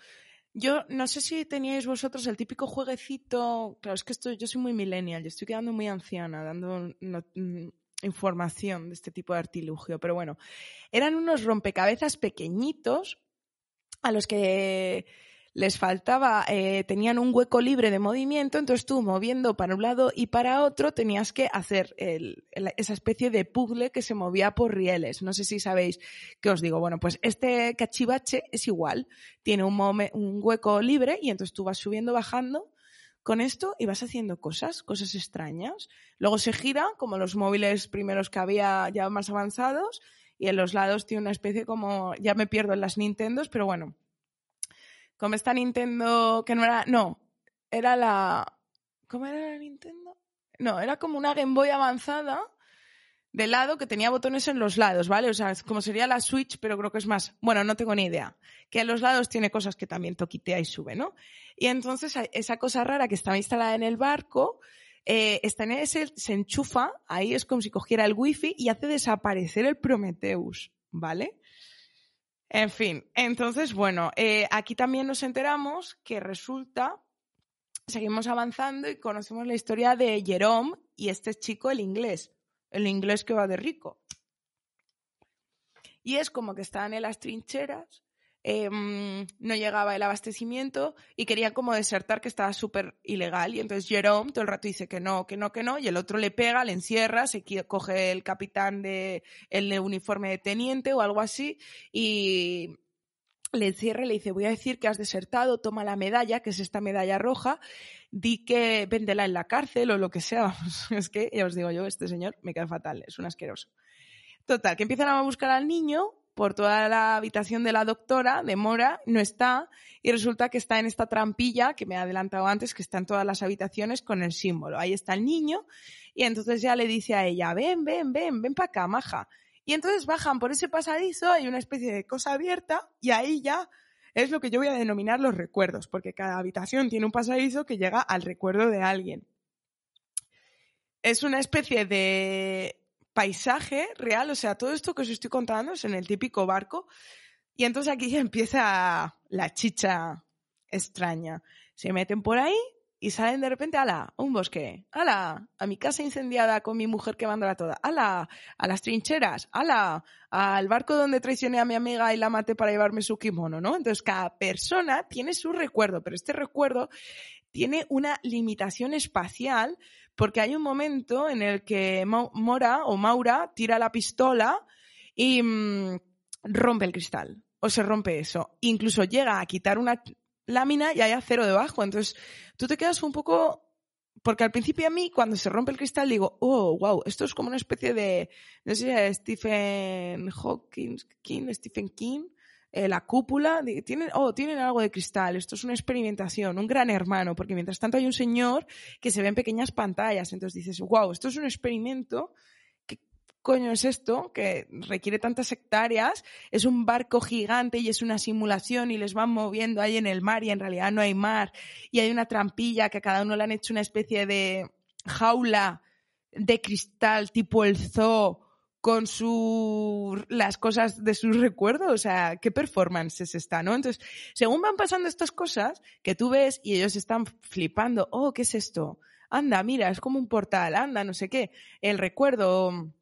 Yo no sé si teníais vosotros el típico jueguecito. Claro, es que esto, yo soy muy millennial, yo estoy quedando muy anciana dando mm, información de este tipo de artilugio, pero bueno, eran unos rompecabezas pequeñitos a los que les faltaba, eh, tenían un hueco libre de movimiento, entonces tú moviendo para un lado y para otro tenías que hacer esa especie de puzzle que se movía por rieles. No sé si sabéis qué os digo. Bueno, pues este cachivache es igual, tiene un hueco libre y entonces tú vas subiendo, bajando con esto y vas haciendo cosas, cosas extrañas. Luego se gira, como los móviles primeros que había ya más avanzados, y en los lados tiene una especie como, ya me pierdo en las Nintendos, pero bueno, como esta Nintendo que no era, no, era la, ¿cómo era la Nintendo? No, era como una Game Boy avanzada de lado que tenía botones en los lados, ¿vale? O sea, como sería la Switch, pero creo que es más, bueno, no tengo ni idea, que en los lados tiene cosas que también toquitea y sube, ¿no? Y entonces esa cosa rara que estaba instalada en el barco, eh, está en ese, se enchufa, ahí es como si cogiera el wifi y hace desaparecer el Prometheus, ¿vale? En fin, entonces, bueno, eh, aquí también nos enteramos que resulta, seguimos avanzando y conocemos la historia de Jerome y este chico, el inglés, el inglés que va de rico. Y es como que estaban en las trincheras Em, no llegaba el abastecimiento y quería como desertar que estaba súper ilegal. Y entonces Jerome todo el rato dice que no, que no, que no, y el otro le pega, le encierra, se coge el capitán de el uniforme de teniente o algo así y le encierra y le dice, voy a decir que has desertado, toma la medalla, que es esta medalla roja, di que véndela en la cárcel o lo que sea. es que, ya os digo yo, este señor me queda fatal, es un asqueroso. Total, que empiezan a buscar al niño por toda la habitación de la doctora, de Mora, no está, y resulta que está en esta trampilla que me he adelantado antes, que está en todas las habitaciones con el símbolo. Ahí está el niño, y entonces ya le dice a ella, ven, ven, ven, ven para acá, maja. Y entonces bajan por ese pasadizo, hay una especie de cosa abierta y ahí ya es lo que yo voy a denominar los recuerdos, porque cada habitación tiene un pasadizo que llega al recuerdo de alguien. Es una especie de paisaje real, o sea, todo esto que os estoy contando es en el típico barco. Y entonces aquí ya empieza la chicha extraña. Se meten por ahí y salen de repente, ala, un bosque, ala, a mi casa incendiada con mi mujer quemándola toda, ala, a las trincheras, ala, al barco donde traicioné a mi amiga y la maté para llevarme su kimono, ¿no? Entonces cada persona tiene su recuerdo, pero este recuerdo tiene una limitación espacial porque hay un momento en el que Mora o Maura tira la pistola y mm, rompe el cristal o se rompe eso. Incluso llega a quitar una lámina y hay acero debajo. Entonces, tú te quedas un poco. Porque al principio a mí, cuando se rompe el cristal, digo, oh, wow, esto es como una especie de, no sé Stephen Hawking, King, Stephen King, eh, la cúpula, tienen, oh, tienen algo de cristal, esto es una experimentación, un gran hermano, porque mientras tanto hay un señor que se ve en pequeñas pantallas, entonces dices, wow, esto es un experimento coño es esto que requiere tantas hectáreas? Es un barco gigante y es una simulación y les van moviendo ahí en el mar y en realidad no hay mar y hay una trampilla que a cada uno le han hecho una especie de jaula de cristal tipo el zoo con su, las cosas de sus recuerdos, o sea, qué performance es esta, ¿no? Entonces, según van pasando estas cosas que tú ves y ellos están flipando, oh, ¿qué es esto? Anda, mira, es como un portal, anda, no sé qué, el recuerdo,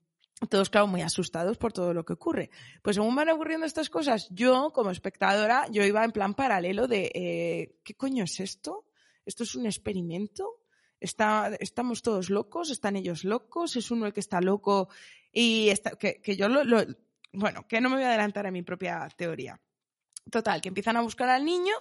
todos, claro, muy asustados por todo lo que ocurre. Pues según van ocurriendo estas cosas, yo, como espectadora, yo iba en plan paralelo de, eh, ¿qué coño es esto? ¿Esto es un experimento? Está, ¿Estamos todos locos? ¿Están ellos locos? ¿Es uno el que está loco? Y está, que, que, yo lo, lo, bueno, que no me voy a adelantar a mi propia teoría. Total, que empiezan a buscar al niño,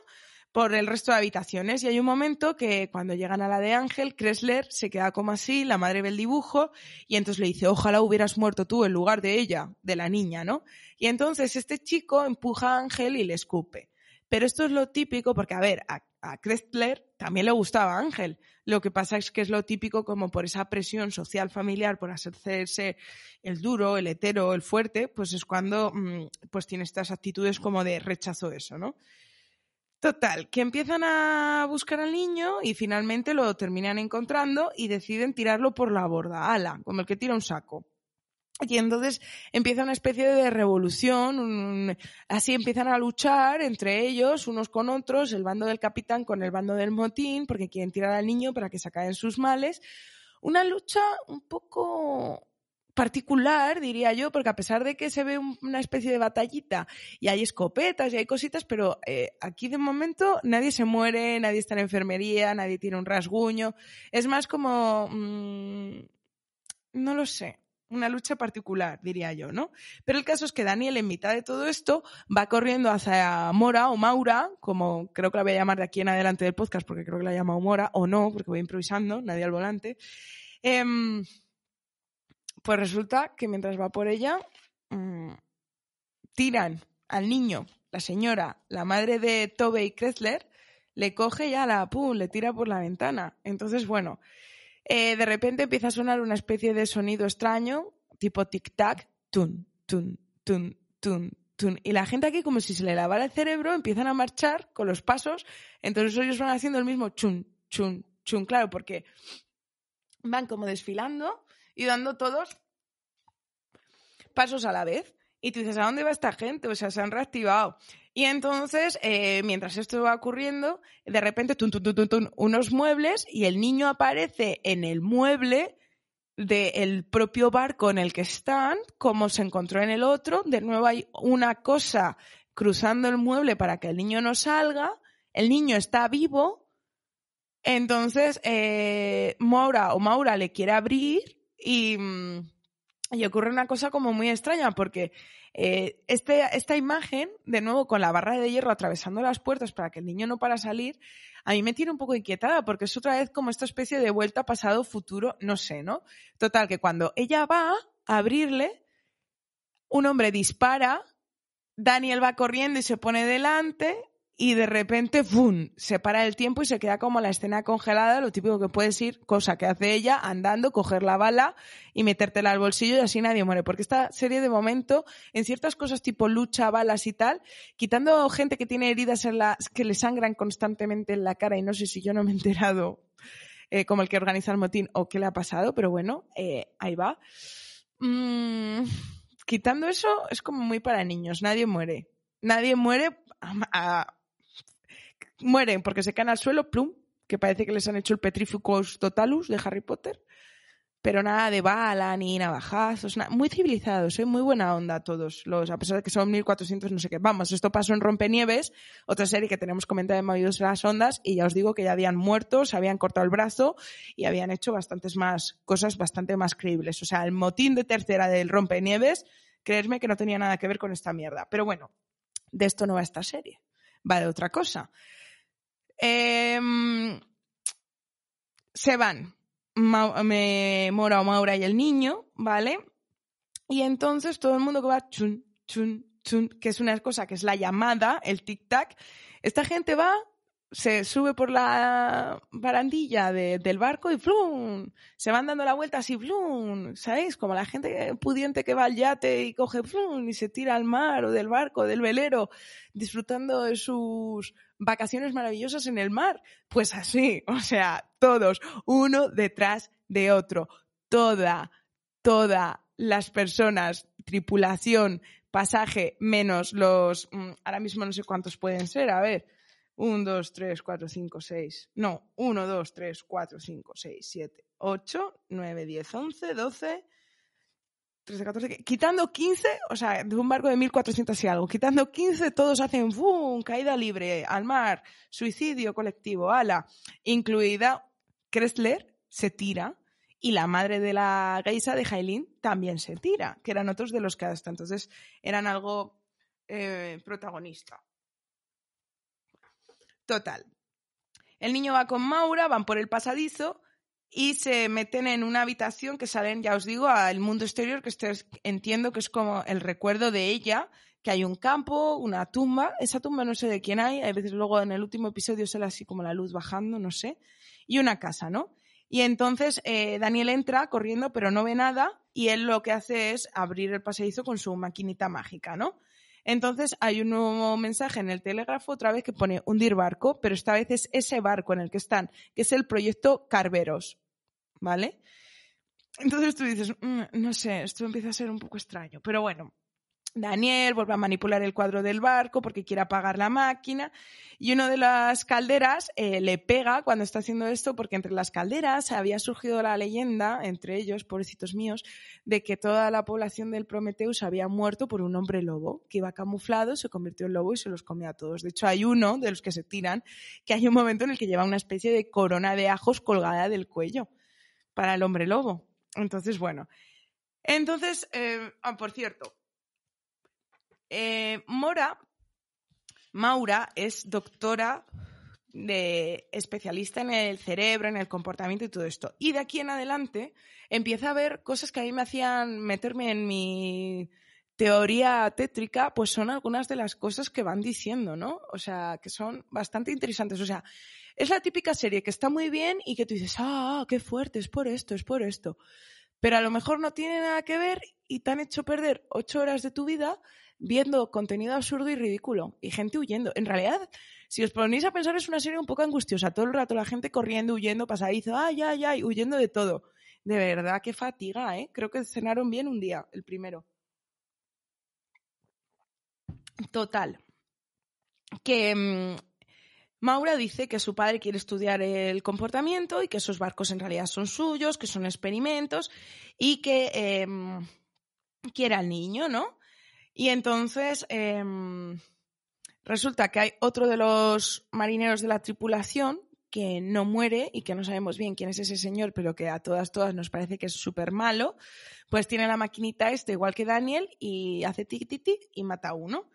por el resto de habitaciones. Y hay un momento que cuando llegan a la de Ángel, Kressler se queda como así, la madre ve el dibujo y entonces le dice, ojalá hubieras muerto tú en lugar de ella, de la niña, ¿no? Y entonces este chico empuja a Ángel y le escupe. Pero esto es lo típico porque, a ver, a, a Kressler también le gustaba Ángel. Lo que pasa es que es lo típico como por esa presión social familiar, por hacerse el duro, el hetero, el fuerte, pues es cuando mm, pues tiene estas actitudes como de rechazo eso, ¿no? Total, que empiezan a buscar al niño y finalmente lo terminan encontrando y deciden tirarlo por la borda, ala, como el que tira un saco. Y entonces empieza una especie de revolución, así empiezan a luchar entre ellos, unos con otros, el bando del capitán con el bando del motín, porque quieren tirar al niño para que se acaben sus males. Una lucha un poco particular, diría yo, porque a pesar de que se ve una especie de batallita y hay escopetas y hay cositas, pero eh, aquí de momento nadie se muere, nadie está en enfermería, nadie tiene un rasguño. Es más como, mmm, no lo sé, una lucha particular, diría yo, ¿no? Pero el caso es que Daniel, en mitad de todo esto, va corriendo hacia Mora o Maura, como creo que la voy a llamar de aquí en adelante del podcast, porque creo que la llama Mora, o no, porque voy improvisando, nadie al volante. Eh, pues resulta que mientras va por ella, mmm, tiran al niño, la señora, la madre de Tobey Kressler, le coge y la pum, le tira por la ventana. Entonces, bueno, eh, de repente empieza a sonar una especie de sonido extraño, tipo tic-tac, tun, tun, tun, tun, tun. Y la gente aquí, como si se le lavara el cerebro, empiezan a marchar con los pasos. Entonces ellos van haciendo el mismo chun, chun, chun. Claro, porque van como desfilando y dando todos pasos a la vez. Y tú dices, ¿a dónde va esta gente? O sea, se han reactivado. Y entonces, eh, mientras esto va ocurriendo, de repente, unos muebles y el niño aparece en el mueble del propio barco en el que están, como se encontró en el otro. De nuevo hay una cosa cruzando el mueble para que el niño no salga. El niño está vivo. Entonces, eh, Maura o Maura le quiere abrir y, mm, y ocurre una cosa como muy extraña porque eh, este, esta imagen, de nuevo con la barra de hierro atravesando las puertas para que el niño no para salir, a mí me tiene un poco inquietada porque es otra vez como esta especie de vuelta pasado futuro, no sé, ¿no? Total, que cuando ella va a abrirle, un hombre dispara, Daniel va corriendo y se pone delante, y de repente, ¡fum! se para el tiempo y se queda como la escena congelada, lo típico que puedes ir, cosa que hace ella, andando, coger la bala y metértela al bolsillo y así nadie muere. Porque esta serie de momento, en ciertas cosas tipo lucha, balas y tal, quitando gente que tiene heridas en las que le sangran constantemente en la cara y no sé si yo no me he enterado eh, como el que organiza el motín o qué le ha pasado, pero bueno, eh, ahí va. Mm, quitando eso, es como muy para niños, nadie muere. Nadie muere a, mueren porque se caen al suelo, plum, que parece que les han hecho el Petrificus Totalus de Harry Potter. Pero nada de bala ni navajazos, nada. muy civilizados, ¿eh? muy buena onda todos, los, a pesar de que son 1400 no sé qué. Vamos, esto pasó en Rompenieves, otra serie que tenemos comentado en Movidos las Ondas, y ya os digo que ya habían muerto, se habían cortado el brazo y habían hecho bastantes más cosas bastante más creíbles. O sea, el motín de tercera del Rompenieves, creedme que no tenía nada que ver con esta mierda. Pero bueno, de esto no va esta serie, va de otra cosa. Em, se van me, Mora o Maura y el niño, ¿vale? Y entonces todo el mundo que va chun, chun, chun, que es una cosa que es la llamada, el tic-tac, esta gente va se sube por la barandilla del barco y ¡flum! Se van dando la vuelta así, ¡flum! ¿Sabéis? Como la gente pudiente que va al yate y coge ¡flum! y se tira al mar o del barco, del velero, disfrutando de sus vacaciones maravillosas en el mar. Pues así, o sea, todos, uno detrás de otro. Toda, toda las personas, tripulación, pasaje, menos los, mm, ahora mismo no sé cuántos pueden ser, a ver, 1, 2, 3, 4, 5, 6. No, 1, 2, 3, 4, 5, 6, 7, 8, 9, 10, 11, 12, 13, 14. Quitando 15, o sea, de un barco de 1400 y algo, quitando 15, todos hacen ¡bum! caída libre al mar, suicidio colectivo, ala. Incluida Kressler, se tira. Y la madre de la geisa de Jailin también se tira, que eran otros de los que hasta entonces eran algo eh, protagonista. Total. El niño va con Maura, van por el pasadizo y se meten en una habitación que salen, ya os digo, al mundo exterior, que entiendo que es como el recuerdo de ella, que hay un campo, una tumba, esa tumba no sé de quién hay, a veces luego en el último episodio sale así como la luz bajando, no sé, y una casa, ¿no? Y entonces eh, Daniel entra corriendo, pero no ve nada, y él lo que hace es abrir el pasadizo con su maquinita mágica, ¿no? Entonces hay un nuevo mensaje en el telégrafo otra vez que pone hundir barco, pero esta vez es ese barco en el que están, que es el proyecto Carveros, ¿vale? Entonces tú dices, mm, no sé, esto empieza a ser un poco extraño, pero bueno, Daniel vuelve a manipular el cuadro del barco porque quiere apagar la máquina y una de las calderas eh, le pega cuando está haciendo esto porque entre las calderas había surgido la leyenda, entre ellos, pobrecitos míos, de que toda la población del Prometheus había muerto por un hombre lobo que iba camuflado, se convirtió en lobo y se los comía a todos. De hecho, hay uno de los que se tiran que hay un momento en el que lleva una especie de corona de ajos colgada del cuello para el hombre lobo. Entonces, bueno. Entonces, eh, ah, por cierto, eh, Mora, Maura es doctora de especialista en el cerebro, en el comportamiento y todo esto. Y de aquí en adelante empieza a ver cosas que a mí me hacían meterme en mi teoría tétrica, pues son algunas de las cosas que van diciendo, ¿no? O sea, que son bastante interesantes. O sea, es la típica serie que está muy bien y que tú dices, ah, qué fuerte, es por esto, es por esto. Pero a lo mejor no tiene nada que ver y te han hecho perder ocho horas de tu vida viendo contenido absurdo y ridículo y gente huyendo. En realidad, si os ponéis a pensar, es una serie un poco angustiosa. Todo el rato la gente corriendo, huyendo, pasadizo, ay, ay, ay, huyendo de todo. De verdad, qué fatiga, ¿eh? Creo que cenaron bien un día, el primero. Total. Que mm, Maura dice que su padre quiere estudiar el comportamiento y que esos barcos en realidad son suyos, que son experimentos y que em, quiere al niño, ¿no? Y entonces em, resulta que hay otro de los marineros de la tripulación que no muere y que no sabemos bien quién es ese señor, pero que a todas, todas nos parece que es súper malo, pues tiene la maquinita este igual que Daniel y hace tic tic tic y mata a uno.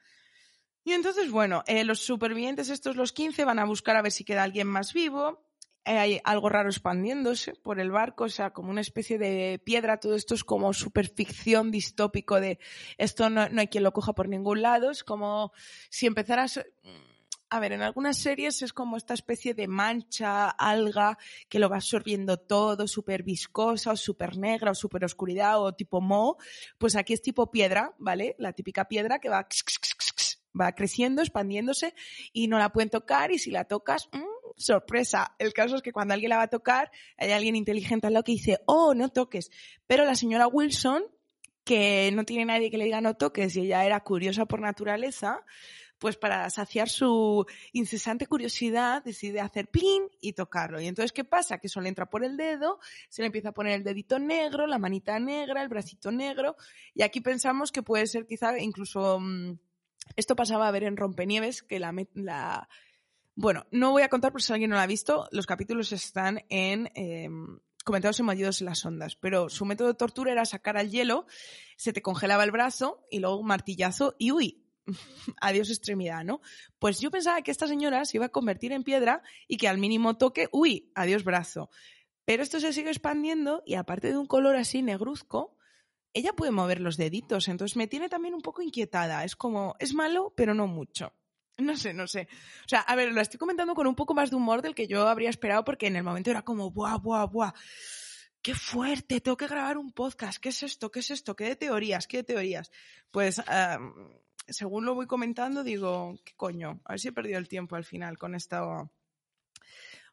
Y entonces, bueno, eh, los supervivientes, estos los 15, van a buscar a ver si queda alguien más vivo hay algo raro expandiéndose por el barco, o sea, como una especie de piedra, todo esto es como superficción distópico de esto no, hay quien lo coja por ningún lado, es como si empezaras a ver, en algunas series es como esta especie de mancha, alga, que lo va absorbiendo todo, súper viscosa, o súper negra, o súper oscuridad, o tipo mo. Pues aquí es tipo piedra, ¿vale? La típica piedra que va, va creciendo, expandiéndose y no la pueden tocar y si la tocas, mmm, sorpresa. El caso es que cuando alguien la va a tocar, hay alguien inteligente al lado que dice, oh, no toques. Pero la señora Wilson, que no tiene nadie que le diga no toques y ella era curiosa por naturaleza, pues para saciar su incesante curiosidad decide hacer plin y tocarlo. Y entonces, ¿qué pasa? Que solo entra por el dedo, se le empieza a poner el dedito negro, la manita negra, el bracito negro, y aquí pensamos que puede ser quizá incluso... Mm, esto pasaba a ver en Rompenieves, que la, la, bueno, no voy a contar por si alguien no lo ha visto, los capítulos están en eh, comentados en en las ondas, pero su método de tortura era sacar al hielo, se te congelaba el brazo y luego un martillazo y uy, adiós extremidad, ¿no? Pues yo pensaba que esta señora se iba a convertir en piedra y que al mínimo toque, uy, adiós brazo. Pero esto se sigue expandiendo y aparte de un color así negruzco, ella puede mover los deditos, entonces me tiene también un poco inquietada. Es como, es malo, pero no mucho. No sé, no sé. O sea, a ver, lo estoy comentando con un poco más de humor del que yo habría esperado porque en el momento era como, buah, buah, buah. Qué fuerte, tengo que grabar un podcast. ¿Qué es esto? ¿Qué es esto? ¿Qué de teorías? ¿Qué de teorías? Pues, según lo voy comentando, digo, ¿qué coño? A ver si he perdido el tiempo al final con esto.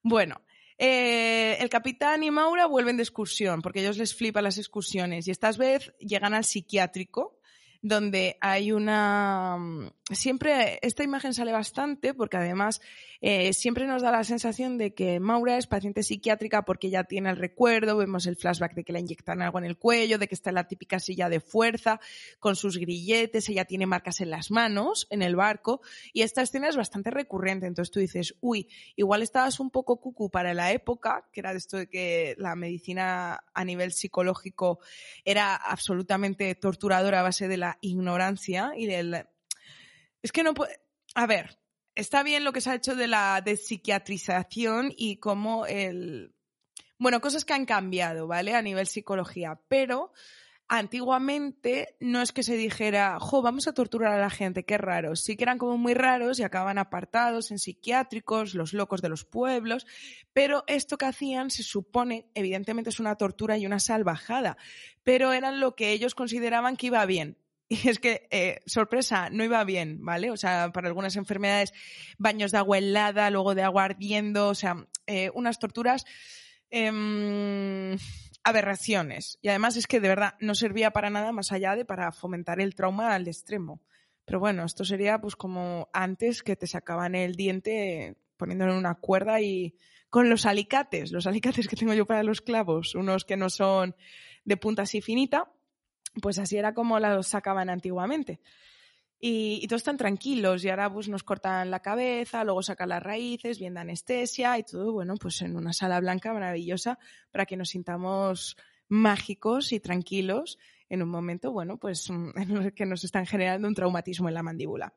Bueno, eh, el capitán y Maura vuelven de excursión porque ellos les flipan las excursiones. Y esta vez llegan al psiquiátrico donde hay una... Mm, siempre esta imagen sale bastante porque además eh, siempre nos da la sensación de que Maura es paciente psiquiátrica porque ya tiene el recuerdo, vemos el flashback de que le inyectan algo en el cuello, de que está en la típica silla de fuerza con sus grilletes, ella tiene marcas en las manos, en el barco, y esta escena es bastante recurrente, entonces tú dices, uy, igual estabas un poco cucu para la época, que era esto de que la medicina a nivel psicológico era absolutamente torturadora a base de la ignorancia y del... Es que no puede... A ver, está bien lo que se ha hecho de la despsiquiatrización y cómo el... Bueno, cosas que han cambiado, ¿vale? A nivel psicología, pero antiguamente no es que se dijera, jo, vamos a torturar a la gente, qué raro. Sí que eran como muy raros y acaban apartados en psiquiátricos, los locos de los pueblos, pero esto que hacían se supone, evidentemente es una tortura y una salvajada, pero eran lo que ellos consideraban que iba bien. Y es que, eh, sorpresa, no iba bien, ¿vale? O sea, para algunas enfermedades, baños de agua helada, luego de agua ardiendo, o sea, eh, unas torturas, em, aberraciones. Y además es que de verdad no servía para nada más allá de para fomentar el trauma al extremo. Pero bueno, esto sería pues como antes que te sacaban el diente poniéndolo en una cuerda y con los alicates, los alicates que tengo yo para los clavos, unos que no son de punta así finita, pues así era como los sacaban antiguamente. Y, todos están tranquilos y ahora pues nos cortan la cabeza, luego sacan las raíces, bien anestesia y todo, bueno, pues en una sala blanca maravillosa para que nos sintamos mágicos y tranquilos en un momento, bueno, pues en el que nos están generando un traumatismo en la mandíbula.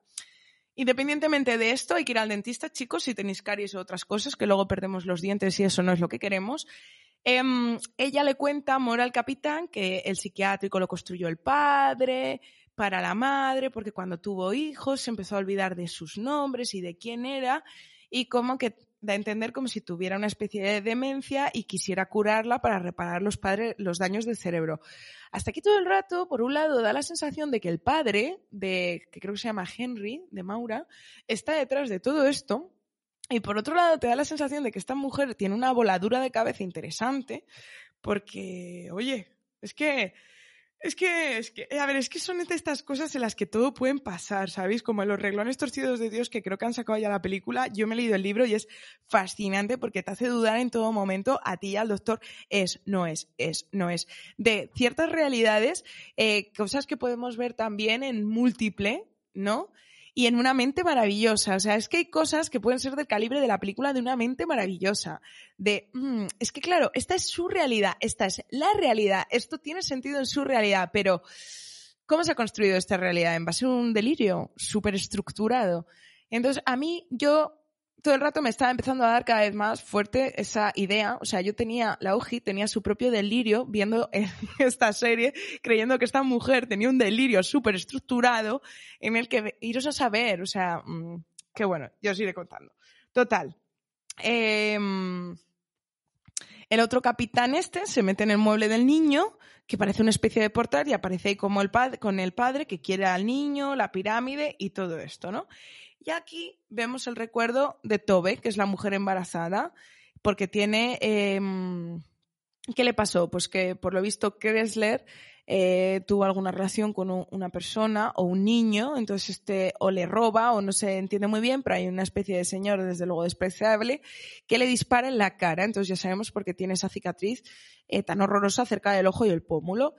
Independientemente de esto, hay que ir al dentista, chicos, si tenéis caries o otras cosas, que luego perdemos los dientes y eso no es lo que queremos. Em, ella le cuenta, Mora al capitán, que el psiquiátrico lo construyó el padre para la madre, porque cuando tuvo hijos se empezó a olvidar de sus nombres y de quién era, y como que da a entender como si tuviera una especie de demencia y quisiera curarla para reparar los, padres, los daños del cerebro. Hasta aquí todo el rato, por un lado, da la sensación de que el padre, de, que creo que se llama Henry, de Maura, está detrás de todo esto y por otro lado, te da la sensación de que esta mujer tiene una voladura de cabeza interesante, porque, oye, es que, es que, es que, a ver, es que son estas cosas en las que todo pueden pasar, ¿sabéis? Como en los reglones torcidos de Dios, que creo que han sacado ya la película. Yo me he leído el libro y es fascinante porque te hace dudar en todo momento a ti y al doctor. Es, no es, es, no es. De ciertas realidades, eh, cosas que podemos ver también en múltiple, ¿no? Y en una mente maravillosa. O sea, es que hay cosas que pueden ser del calibre de la película de una mente maravillosa. De, mm, es que claro, esta es su realidad, esta es la realidad, esto tiene sentido en su realidad, pero ¿cómo se ha construido esta realidad? En base a un delirio súper estructurado. Entonces, a mí, yo todo el rato me estaba empezando a dar cada vez más fuerte esa idea. O sea, yo tenía, la Oji tenía su propio delirio viendo esta serie, creyendo que esta mujer tenía un delirio súper estructurado en el que iros a saber, o sea, mm, Que bueno, yo os iré contando. Total. Em, el otro capitán este se mete en el mueble del niño, que parece una especie de portal, y aparece ahí como el con el padre que quiere al niño, la pirámide y todo esto, ¿no? Y aquí vemos el recuerdo de Tobe, que es la mujer embarazada, porque tiene... Em, ¿Qué le pasó? Pues que por lo visto Kressler eh, tuvo alguna relación con una persona o un niño, entonces este o le roba o no se entiende muy bien, pero hay una especie de señor, desde luego despreciable, que le dispara en la cara, entonces ya sabemos por qué tiene esa cicatriz eh, tan horrorosa cerca del ojo y el pómulo.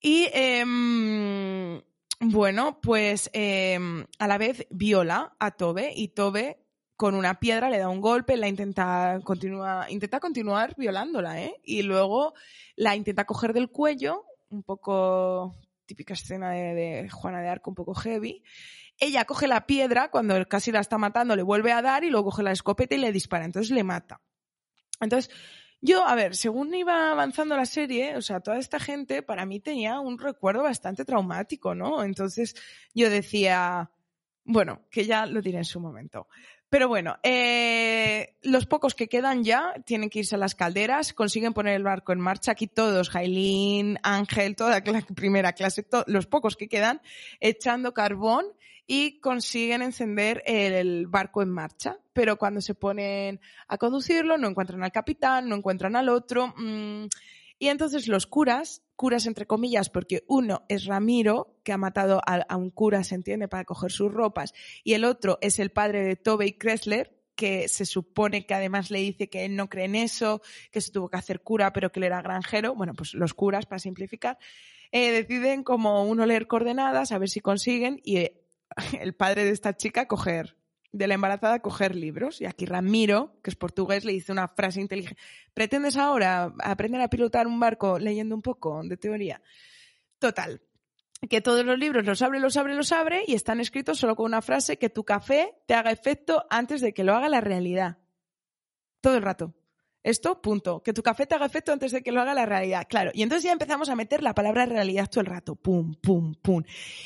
Y em, bueno, pues em, a la vez viola a Tobe y Tobe con una piedra le da un golpe, la intenta, continua, intenta continuar violándola, ¿eh? Y luego la intenta coger del cuello un poco típica escena de, Juana de Arco, un poco heavy. Ella coge la piedra, cuando casi la está matando, le vuelve a dar y luego coge la escopeta y le dispara. Entonces le mata. Entonces, yo, a ver, según iba avanzando la serie, o sea, toda esta gente para mí tenía un recuerdo bastante traumático, ¿no? Entonces yo decía, bueno, que ya lo diré en su momento. Pero bueno, eh, los pocos que quedan ya tienen que irse a las calderas, consiguen poner el barco en marcha. Aquí todos, Jailín, Ángel, toda la primera clase, los pocos que quedan, echando carbón y consiguen encender el barco en marcha. Pero cuando se ponen a conducirlo, no encuentran al capitán, no encuentran al otro. Mmm, y entonces los curas, curas entre comillas, porque uno es Ramiro, que ha matado a, un cura, se entiende, para coger sus ropas, y el otro es el padre de Tobey Kressler, que se supone que además le dice que él no cree en eso, que se tuvo que hacer cura, pero que él era granjero. Bueno, pues los curas, para simplificar, eh, deciden como uno leer coordenadas, a ver si consiguen, y eh, el padre de esta chica coger de la embarazada coger libros. Y aquí Ramiro, que es portugués, le dice una frase inteligente. ¿Pretendes ahora aprender a pilotar un barco leyendo un poco de teoría? Total. Que todos los libros los abre, los abre, los abre y están escritos solo con una frase que tu café te haga efecto antes de que lo haga la realidad. Todo el rato. Esto, punto. Que tu café te haga efecto antes de que lo haga la realidad. Claro. Y entonces ya empezamos a meter la palabra realidad todo el rato. Pum, pum, pum.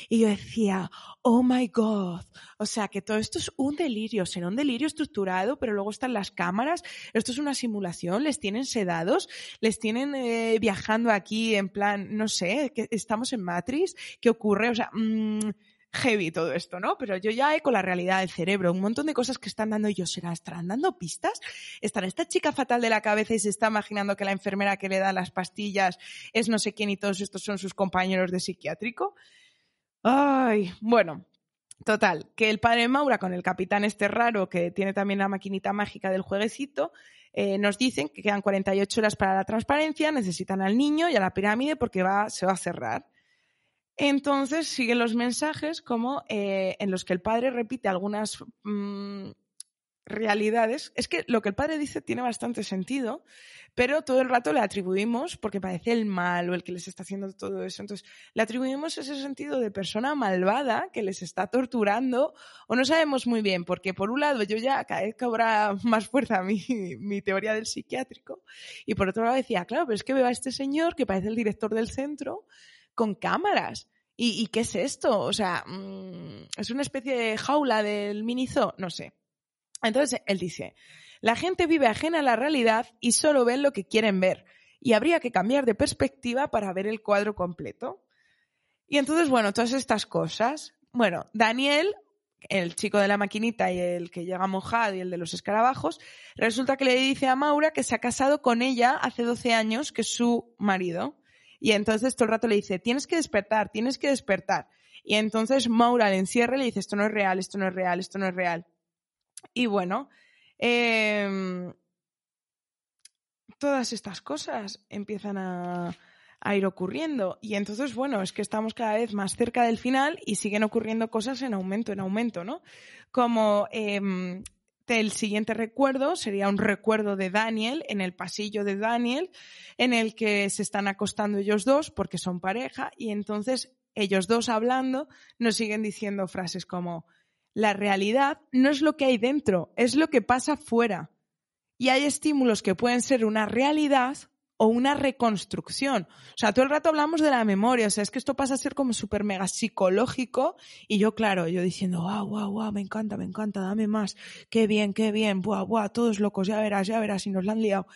Y yo decía, oh my God. O sea, que todo esto es un delirio. Será un delirio estructurado, pero luego están las cámaras. Esto es una simulación. Les tienen sedados. Les tienen eh, viajando aquí en plan, no sé, que estamos en Matrix. ¿Qué ocurre? O sea, mmm, heavy todo esto, ¿no? Pero yo ya con la realidad del cerebro, un montón de cosas que están dando, yo, ¿será? ¿Estarán dando pistas? ¿Estará esta chica fatal de la cabeza y se está imaginando que la enfermera que le da las pastillas es no sé quién y todos estos son sus compañeros de psiquiátrico? Ay, bueno, Total, que el padre Maura con el capitán este raro que tiene también la maquinita mágica del jueguecito, eh, nos dicen que quedan 48 horas para la transparencia, necesitan al niño y a la pirámide porque va, se va a cerrar. Entonces siguen los mensajes como eh, en los que el padre repite algunas mm, realidades. Es que lo que el padre dice tiene bastante sentido, pero todo el rato le atribuimos, porque parece el mal o el que les está haciendo todo eso, entonces le atribuimos ese sentido de persona malvada que les está torturando o no sabemos muy bien, porque por un lado yo ya cada vez cobra más fuerza mi, mi teoría del psiquiátrico y por otro lado decía, claro, pero es que veo a este señor que parece el director del centro con cámaras. ¿Y, qué es esto? O sea, mm, ¿es una especie de jaula del minizo? No sé. Entonces él dice, la gente vive ajena a la realidad y solo ven lo que quieren ver. Y habría que cambiar de perspectiva para ver el cuadro completo. Y entonces, bueno, todas estas cosas. Bueno, Daniel, el chico de la maquinita y el que llega mojado y el de los escarabajos, resulta que le dice a Maura que se ha casado con ella hace 12 años, que es su marido. Y entonces todo el rato le dice, tienes que despertar, tienes que despertar. Y entonces Maura le encierra y le dice, esto no es real, esto no es real, esto no es real. Y bueno, em, todas estas cosas empiezan a, ir ocurriendo. Y entonces, bueno, es que estamos cada vez más cerca del final y siguen ocurriendo cosas en aumento, en aumento, ¿no? Como em, el siguiente recuerdo sería un recuerdo de Daniel en el pasillo de Daniel, en el que se están acostando ellos dos porque son pareja y entonces ellos dos hablando nos siguen diciendo frases como la realidad no es lo que hay dentro, es lo que pasa fuera. Y hay estímulos que pueden ser una realidad o una reconstrucción. O sea, todo el rato hablamos de la memoria, o sea, es que esto pasa a ser como súper mega psicológico y yo, claro, yo diciendo, wow, wow, wow, me encanta, me encanta, dame más, qué bien, qué bien, buah, buah, todos locos, ya verás, ya verás, y nos la han liado.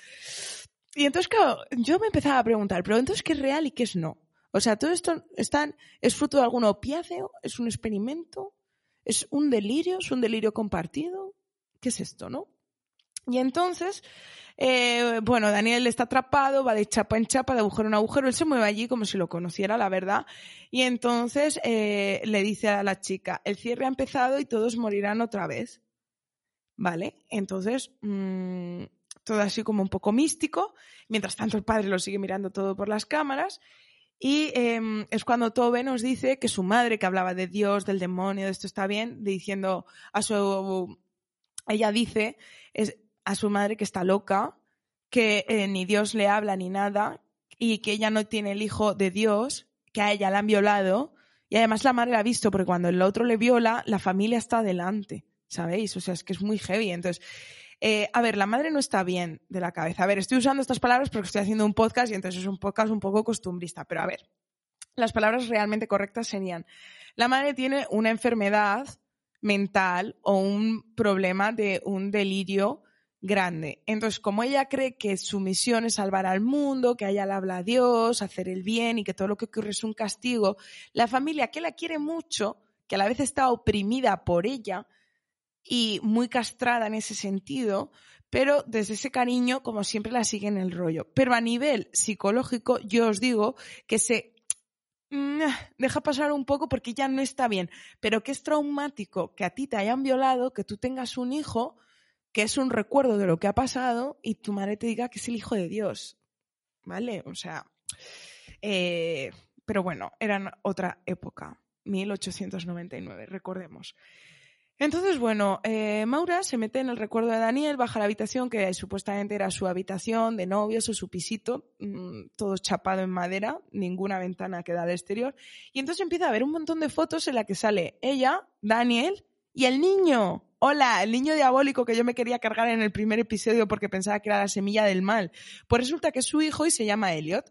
Y entonces, claro, yo me empezaba a preguntar, pero entonces, ¿qué es real y qué es no? O sea, todo esto están, es fruto de algún opiáceo, es un experimento, es un delirio, es un delirio compartido. ¿Qué es esto, no? Y entonces, eh, bueno, Daniel está atrapado, va de chapa en chapa, de agujero en agujero, él se mueve allí como si lo conociera, la verdad. Y entonces eh, le dice a la chica, el cierre ha empezado y todos morirán otra vez. ¿Vale? Entonces, mmm, todo así como un poco místico. Mientras tanto, el padre lo sigue mirando todo por las cámaras. Y eh, es cuando Tobe nos dice que su madre, que hablaba de Dios, del demonio, de esto está bien, diciendo a su. Ella dice es, a su madre que está loca, que eh, ni Dios le habla ni nada, y que ella no tiene el hijo de Dios, que a ella la han violado. Y además la madre la ha visto, porque cuando el otro le viola, la familia está adelante, ¿sabéis? O sea, es que es muy heavy. Entonces, eh, a ver, la madre no está bien de la cabeza. A ver, estoy usando estas palabras porque estoy haciendo un podcast y entonces es un podcast un poco costumbrista, pero a ver, las palabras realmente correctas serían, la madre tiene una enfermedad mental o un problema de un delirio grande. Entonces, como ella cree que su misión es salvar al mundo, que a ella le habla a Dios, hacer el bien y que todo lo que ocurre es un castigo, la familia que la quiere mucho, que a la vez está oprimida por ella, y muy castrada en ese sentido, pero desde ese cariño, como siempre, la sigue en el rollo. Pero a nivel psicológico, yo os digo que se mm, deja pasar un poco porque ya no está bien, pero que es traumático que a ti te hayan violado, que tú tengas un hijo que es un recuerdo de lo que ha pasado y tu madre te diga que es el hijo de Dios. ¿Vale? O sea, eh, pero bueno, era otra época, 1899, recordemos. Entonces, bueno, eh, Maura se mete en el recuerdo de Daniel, baja la habitación, que supuestamente era su habitación de novios o su pisito, mmm, todo chapado en madera, ninguna ventana que da al exterior. Y entonces empieza a ver un montón de fotos en la que sale ella, Daniel y el niño. Hola, el niño diabólico que yo me quería cargar en el primer episodio porque pensaba que era la semilla del mal. Pues resulta que es su hijo y se llama Elliot.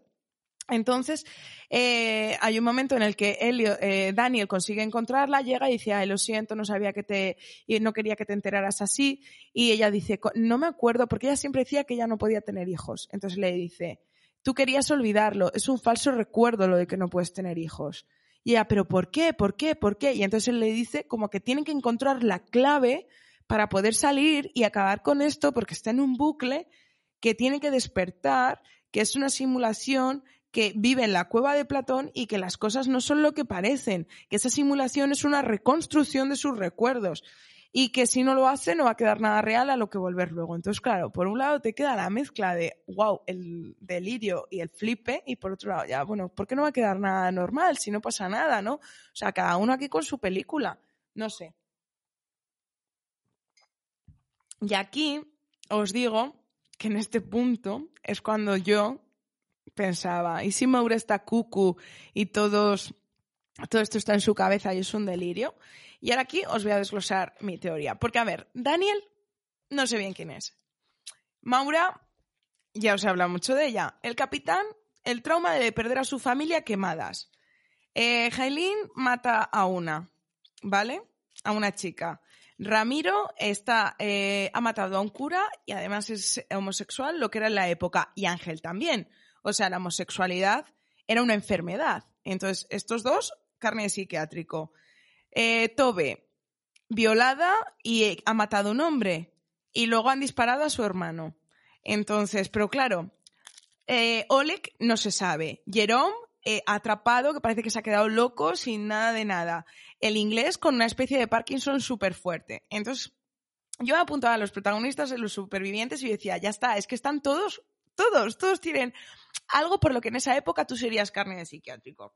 Entonces, eh, hay un momento en el que Elio, eh, Daniel consigue encontrarla, llega y dice, ay, lo siento, no sabía que te, no quería que te enteraras así. Y ella dice, no me acuerdo, porque ella siempre decía que ella no podía tener hijos. Entonces le dice, tú querías olvidarlo, es un falso recuerdo lo de que no puedes tener hijos. Y ella, pero ¿por qué? ¿Por qué? ¿Por qué? Y entonces él le dice como que tienen que encontrar la clave para poder salir y acabar con esto porque está en un bucle que tiene que despertar, que es una simulación que vive en la cueva de Platón y que las cosas no son lo que parecen, que esa simulación es una reconstrucción de sus recuerdos y que si no lo hace no va a quedar nada real a lo que volver luego. Entonces, claro, por un lado te queda la mezcla de, wow, el delirio y el flipe y por otro lado, ya, bueno, ¿por qué no va a quedar nada normal si no pasa nada, no? O sea, cada uno aquí con su película, no sé. Y aquí os digo que en este punto es cuando yo pensaba, ¿y si Maura está cucu y todos, todo esto está en su cabeza y es un delirio? Y ahora aquí os voy a desglosar mi teoría. Porque, a ver, Daniel, no sé bien quién es. Maura, ya os he hablado mucho de ella. El capitán, el trauma de perder a su familia quemadas. Eh, mata a una, ¿vale? A una chica. Ramiro está, eh, ha matado a un cura y además es homosexual, lo que era en la época. Y Ángel también. O sea, la homosexualidad era una enfermedad. Entonces, estos dos, carne psiquiátrico. Eh, Tobe, violada y ha matado a un hombre. Y luego han disparado a su hermano. Entonces, pero claro, eh, Oleg no se sabe. Jerome, eh, atrapado, que parece que se ha quedado loco sin nada de nada. El inglés con una especie de Parkinson súper fuerte. Entonces, yo apuntaba a los protagonistas, de los supervivientes, y decía, ya está, es que están todos, todos, todos tienen algo por lo que en esa época tú serías carne de psiquiátrico.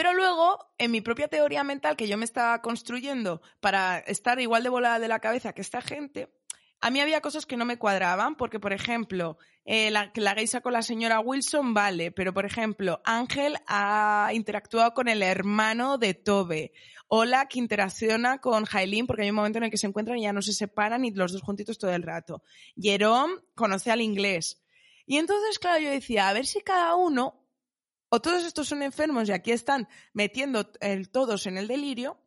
Pero luego, en mi propia teoría mental que yo me estaba construyendo para estar igual de volada de la cabeza que esta gente, a mí había cosas que no me cuadraban, porque, por ejemplo, eh, la, la geisa con la señora Wilson, vale, pero, por ejemplo, Ángel ha interactuado con el hermano de Tobe. Ola que interacciona con Jailin, porque hay un momento en el que se encuentran y ya no se separan y los dos juntitos todo el rato. Jerome conoce al inglés. Y entonces, claro, yo decía, a ver si cada uno, o todos estos son enfermos y aquí están metiendo todos en el delirio,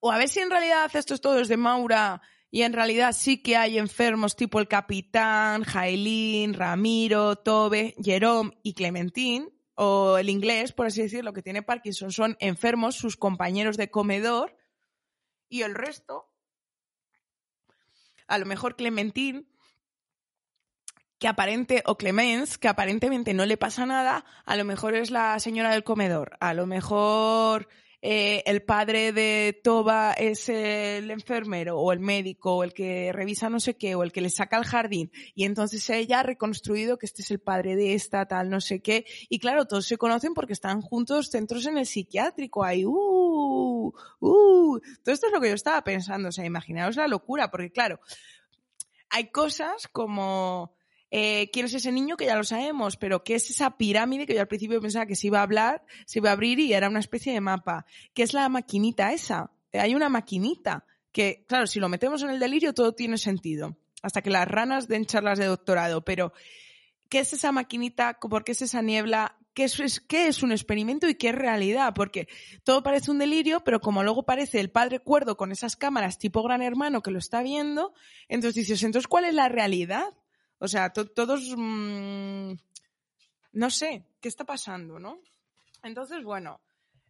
o a ver si en realidad estos todos de Maura y en realidad sí que hay enfermos tipo el capitán, Jailín, Ramiro, Tobe, Jerome y Clementín, o el inglés, por así decirlo, que tiene Parkinson, son enfermos, sus compañeros de comedor, y el resto, a lo mejor Clementín, que aparente, o Clemens, que aparentemente no le pasa nada, a lo mejor es la señora del comedor, a lo mejor eh, el padre de Toba es el enfermero o el médico o el que revisa no sé qué o el que le saca al jardín y entonces ella ha reconstruido que este es el padre de esta, tal, no sé qué. Y claro, todos se conocen porque están juntos centros en el psiquiátrico. Ahí, uh, uh. Todo esto es lo que yo estaba pensando. O sea, imaginaos la locura, porque claro, hay cosas como eh, quién es ese niño que ya lo sabemos, pero qué es esa pirámide que yo al principio pensaba que se iba a hablar, se iba a abrir y era una especie de mapa. ¿Qué es la maquinita esa? Eh, hay una maquinita que, claro, si lo metemos en el delirio todo tiene sentido, hasta que las ranas den charlas de doctorado, pero ¿qué es esa maquinita? ¿Por qué es esa niebla? ¿Qué es, es un experimento y qué es realidad? Porque todo parece un delirio, pero como luego parece el padre cuerdo con esas cámaras tipo gran hermano que lo está viendo, entonces dices, entonces, ¿cuál es la realidad? O sea, todos... Mm, no sé, ¿qué está pasando, no? Entonces, bueno.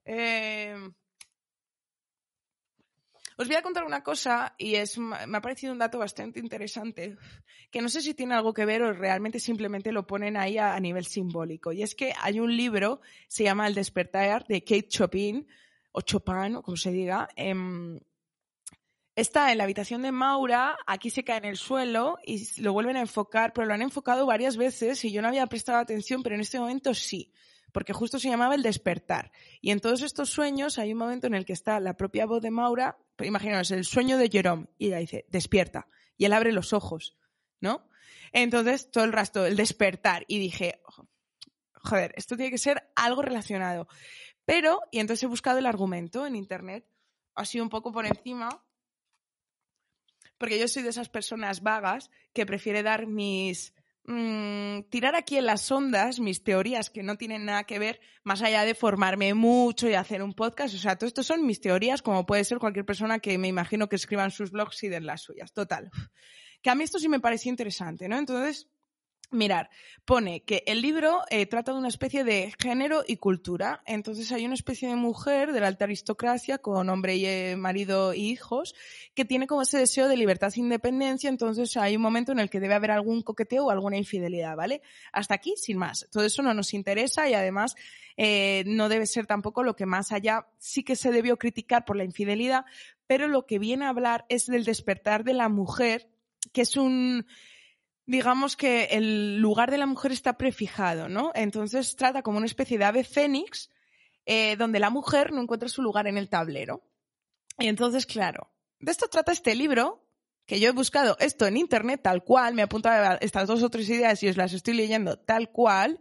Eh, os voy a contar una cosa y es, me ha parecido un dato bastante interesante, que no sé si tiene algo que ver o realmente simplemente lo ponen ahí a, nivel simbólico. Y es que hay un libro, se llama El despertar, de Kate Chopin, o Chopin, o como se diga, em, está en la habitación de Maura, aquí se cae en el suelo y lo vuelven a enfocar, pero lo han enfocado varias veces y yo no había prestado atención, pero en este momento sí, porque justo se llamaba el despertar. Y en todos estos sueños hay un momento en el que está la propia voz de Maura, imaginaos, el sueño de Jerome, y ella dice, despierta, y él abre los ojos, ¿no? Entonces, todo el rastro, el despertar, y dije, joder, esto tiene que ser algo relacionado. Pero, y entonces he buscado el argumento en internet, así un poco por encima, porque yo soy de esas personas vagas que prefiere dar mis... Mm, tirar aquí en las ondas mis teorías que no tienen nada que ver más allá de formarme mucho y hacer un podcast. O sea, todo esto son mis teorías, como puede ser cualquier persona que me imagino que escriban sus blogs y den las suyas. Total. Que a mí esto sí me pareció interesante, ¿no? Entonces, Mirar, pone que el libro eh, trata de una especie de género y cultura. Entonces hay una especie de mujer de la alta aristocracia con hombre y eh, marido y hijos que tiene como ese deseo de libertad e independencia. Entonces hay un momento en el que debe haber algún coqueteo o alguna infidelidad, ¿vale? Hasta aquí, sin más. Todo eso no nos interesa y además eh, no debe ser tampoco lo que más allá sí que se debió criticar por la infidelidad, pero lo que viene a hablar es del despertar de la mujer, que es un digamos que el lugar de la mujer está prefijado, ¿no? Entonces trata como una especie de ave fénix eh, donde la mujer no encuentra su lugar en el tablero. Y entonces, claro, de esto trata este libro, que yo he buscado esto en internet tal cual, me he estas dos o tres ideas y os las estoy leyendo tal cual.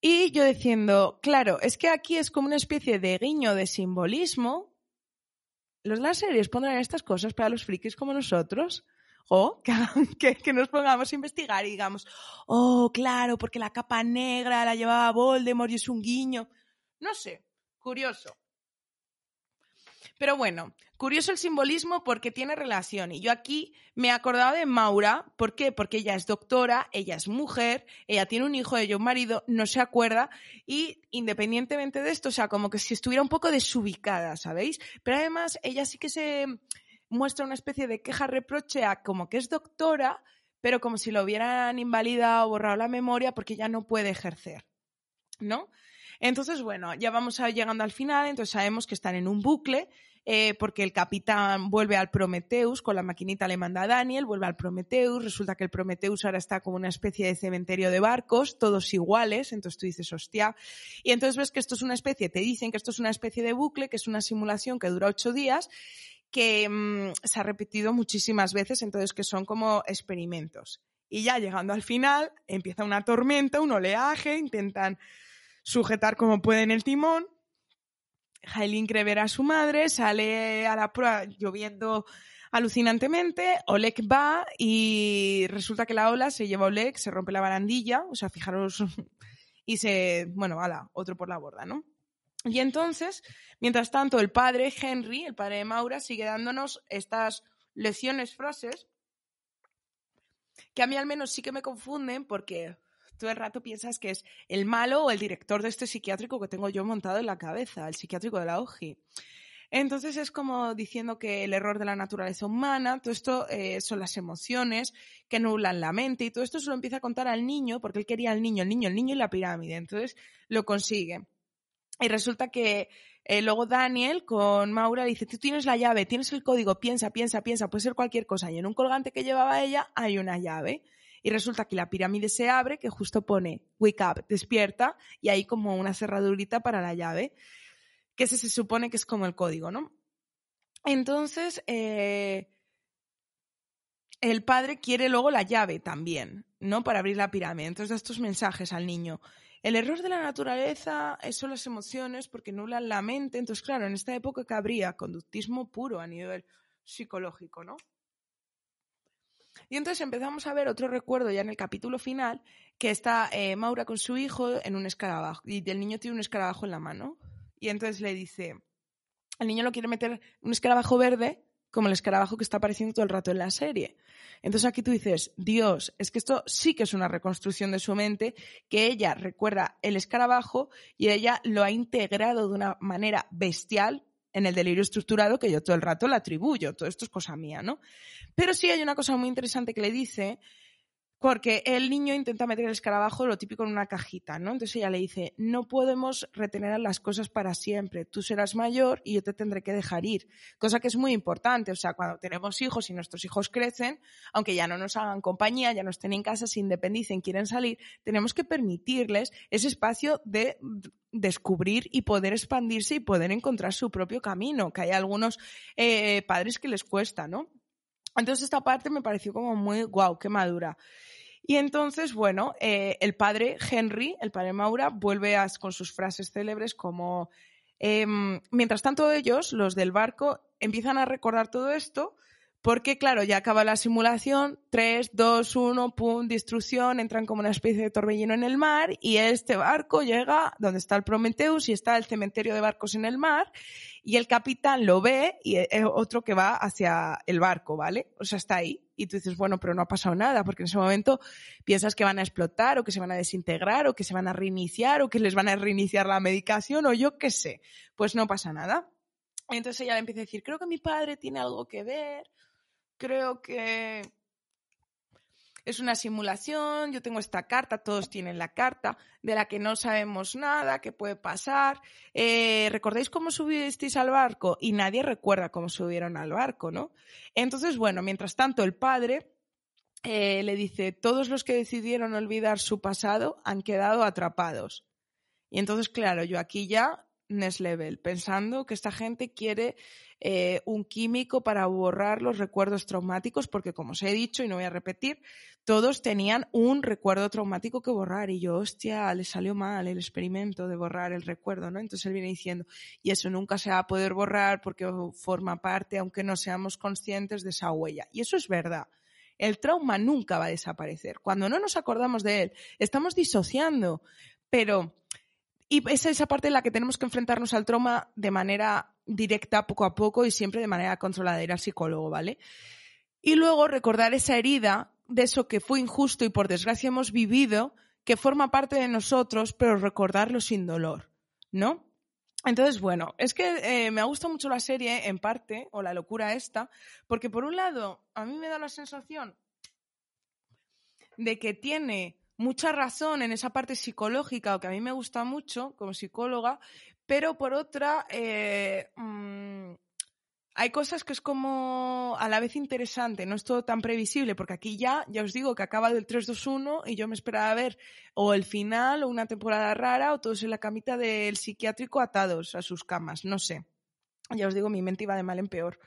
Y yo diciendo, claro, es que aquí es como una especie de guiño de simbolismo. Los las series pondrán estas cosas para los frikis como nosotros o que, nos pongamos a investigar y digamos, oh, claro, porque la capa negra la llevaba Voldemort y es un guiño. No sé, curioso. Pero bueno, curioso el simbolismo porque tiene relación. Y yo aquí me he acordado de Maura. ¿Por qué? Porque ella es doctora, ella es mujer, ella tiene un hijo, ella un marido, no se acuerda. Y independientemente de esto, o sea, como que si estuviera un poco desubicada, ¿sabéis? Pero además, ella sí que se muestra una especie de queja-reproche a como que es doctora, pero como si lo hubieran invalidado o borrado la memoria porque ya no puede ejercer, ¿no? Entonces, bueno, ya vamos llegando al final, entonces sabemos que están en un bucle, eh, porque el capitán vuelve al Prometheus, con la maquinita le manda a Daniel, vuelve al Prometheus, resulta que el Prometheus ahora está como una especie de cementerio de barcos, todos iguales, entonces tú dices, hostia, y entonces ves que esto es una especie, te dicen que esto es una especie de bucle, que es una simulación que dura ocho días, que mm, se ha repetido muchísimas veces, entonces que son como experimentos. Y ya llegando al final, empieza una tormenta, un oleaje, intentan sujetar como pueden el timón. Jailin cree ver a su madre, sale a la prueba lloviendo alucinantemente. Oleg va y resulta que la ola se lleva a Oleg, se rompe la barandilla, o sea, fijaros, y se, bueno, ala, otro por la borda, ¿no? Y entonces, mientras tanto, el padre Henry, el padre de Maura, sigue dándonos estas lecciones, frases, que a mí al menos sí que me confunden porque todo el rato piensas que es el malo o el director de este psiquiátrico que tengo yo montado en la cabeza, el psiquiátrico de la OJI. Entonces es como diciendo que el error de la naturaleza humana, todo esto eh, son las emociones que nublan la mente y todo esto se lo empieza a contar al niño porque él quería al niño, el niño, el niño y la pirámide. Entonces lo consigue. Y resulta que eh, luego Daniel con Maura dice, tú tienes la llave, tienes el código, piensa, piensa, piensa, puede ser cualquier cosa. Y en un colgante que llevaba ella hay una llave. Y resulta que la pirámide se abre, que justo pone wake up, despierta, y hay como una cerradurita para la llave, que ese se supone que es como el código, ¿no? Entonces, eh, el padre quiere luego la llave también, ¿no? Para abrir la pirámide. Entonces da estos mensajes al niño. El error de la naturaleza son las emociones porque nublan la mente. Entonces, claro, en esta época que habría conductismo puro a nivel psicológico, ¿no? Y entonces empezamos a ver otro recuerdo ya en el capítulo final, que está eh, Maura con su hijo en un escarabajo, y el niño tiene un escarabajo en la mano. Y entonces le dice, el niño lo quiere meter un escarabajo verde como el escarabajo que está apareciendo todo el rato en la serie. Entonces aquí tú dices, Dios, es que esto sí que es una reconstrucción de su mente, que ella recuerda el escarabajo y ella lo ha integrado de una manera bestial en el delirio estructurado que yo todo el rato le atribuyo. Todo esto es cosa mía, ¿no? Pero sí hay una cosa muy interesante que le dice, porque el niño intenta meter el escarabajo, lo típico, en una cajita, ¿no? Entonces ella le dice, no podemos retener las cosas para siempre. Tú serás mayor y yo te tendré que dejar ir. Cosa que es muy importante. O sea, cuando tenemos hijos y nuestros hijos crecen, aunque ya no nos hagan compañía, ya no estén en casa, se independicen, quieren salir, tenemos que permitirles ese espacio de descubrir y poder expandirse y poder encontrar su propio camino, que hay algunos eh, padres que les cuesta, ¿no? Entonces esta parte me pareció como muy guau, qué madura. Y entonces, bueno, eh, el padre Henry, el padre Maura, vuelve con sus frases célebres como, em, mientras tanto ellos, los del barco, empiezan a recordar todo esto, porque claro, ya acaba la simulación, 3, 2, 1, pum, destrucción, entran como una especie de torbellino en el mar y este barco llega donde está el Prometheus y está el cementerio de barcos en el mar y el capitán lo ve y es otro que va hacia el barco, ¿vale? O sea, está ahí. Y tú dices, bueno, pero no ha pasado nada, porque en ese momento piensas que van a explotar o que se van a desintegrar o que se van a reiniciar o que les van a reiniciar la medicación o yo qué sé. Pues no pasa nada. Entonces ella empieza a decir, creo que mi padre tiene algo que ver, creo que es una simulación, yo tengo esta carta, todos tienen la carta, de la que no sabemos nada, qué puede pasar. Eh, ¿Recordáis cómo subisteis al barco? Y nadie recuerda cómo subieron al barco, ¿no? Entonces, bueno, mientras tanto, el padre eh, le dice, todos los que decidieron olvidar su pasado han quedado atrapados. Y entonces, claro, yo aquí ya next level, pensando que esta gente quiere eh, un químico para borrar los recuerdos traumáticos, porque como os he dicho y no voy a repetir, todos tenían un recuerdo traumático que borrar y yo, hostia, le salió mal el experimento de borrar el recuerdo, ¿no? Entonces él viene diciendo, y eso nunca se va a poder borrar porque forma parte, aunque no seamos conscientes de esa huella. Y eso es verdad. El trauma nunca va a desaparecer. Cuando no nos acordamos de él, estamos disociando, pero y es esa parte en la que tenemos que enfrentarnos al trauma de manera directa, poco a poco y siempre de manera controlada, ir al psicólogo, ¿vale? Y luego recordar esa herida de eso que fue injusto y por desgracia hemos vivido, que forma parte de nosotros, pero recordarlo sin dolor, ¿no? Entonces, bueno, es que eh, me ha gustado mucho la serie, en parte, o la locura esta, porque por un lado, a mí me da la sensación de que tiene mucha razón en esa parte psicológica, que a mí me gusta mucho como psicóloga, pero por otra, eh, mm, hay cosas que es como a la vez interesante, no es todo tan previsible, porque aquí ya, ya os digo que acaba del 3-2-1 y yo me esperaba ver o el final o una temporada rara o todos en la camita del psiquiátrico atados a sus camas, no sé. Ya os digo, mi mente iba de mal en peor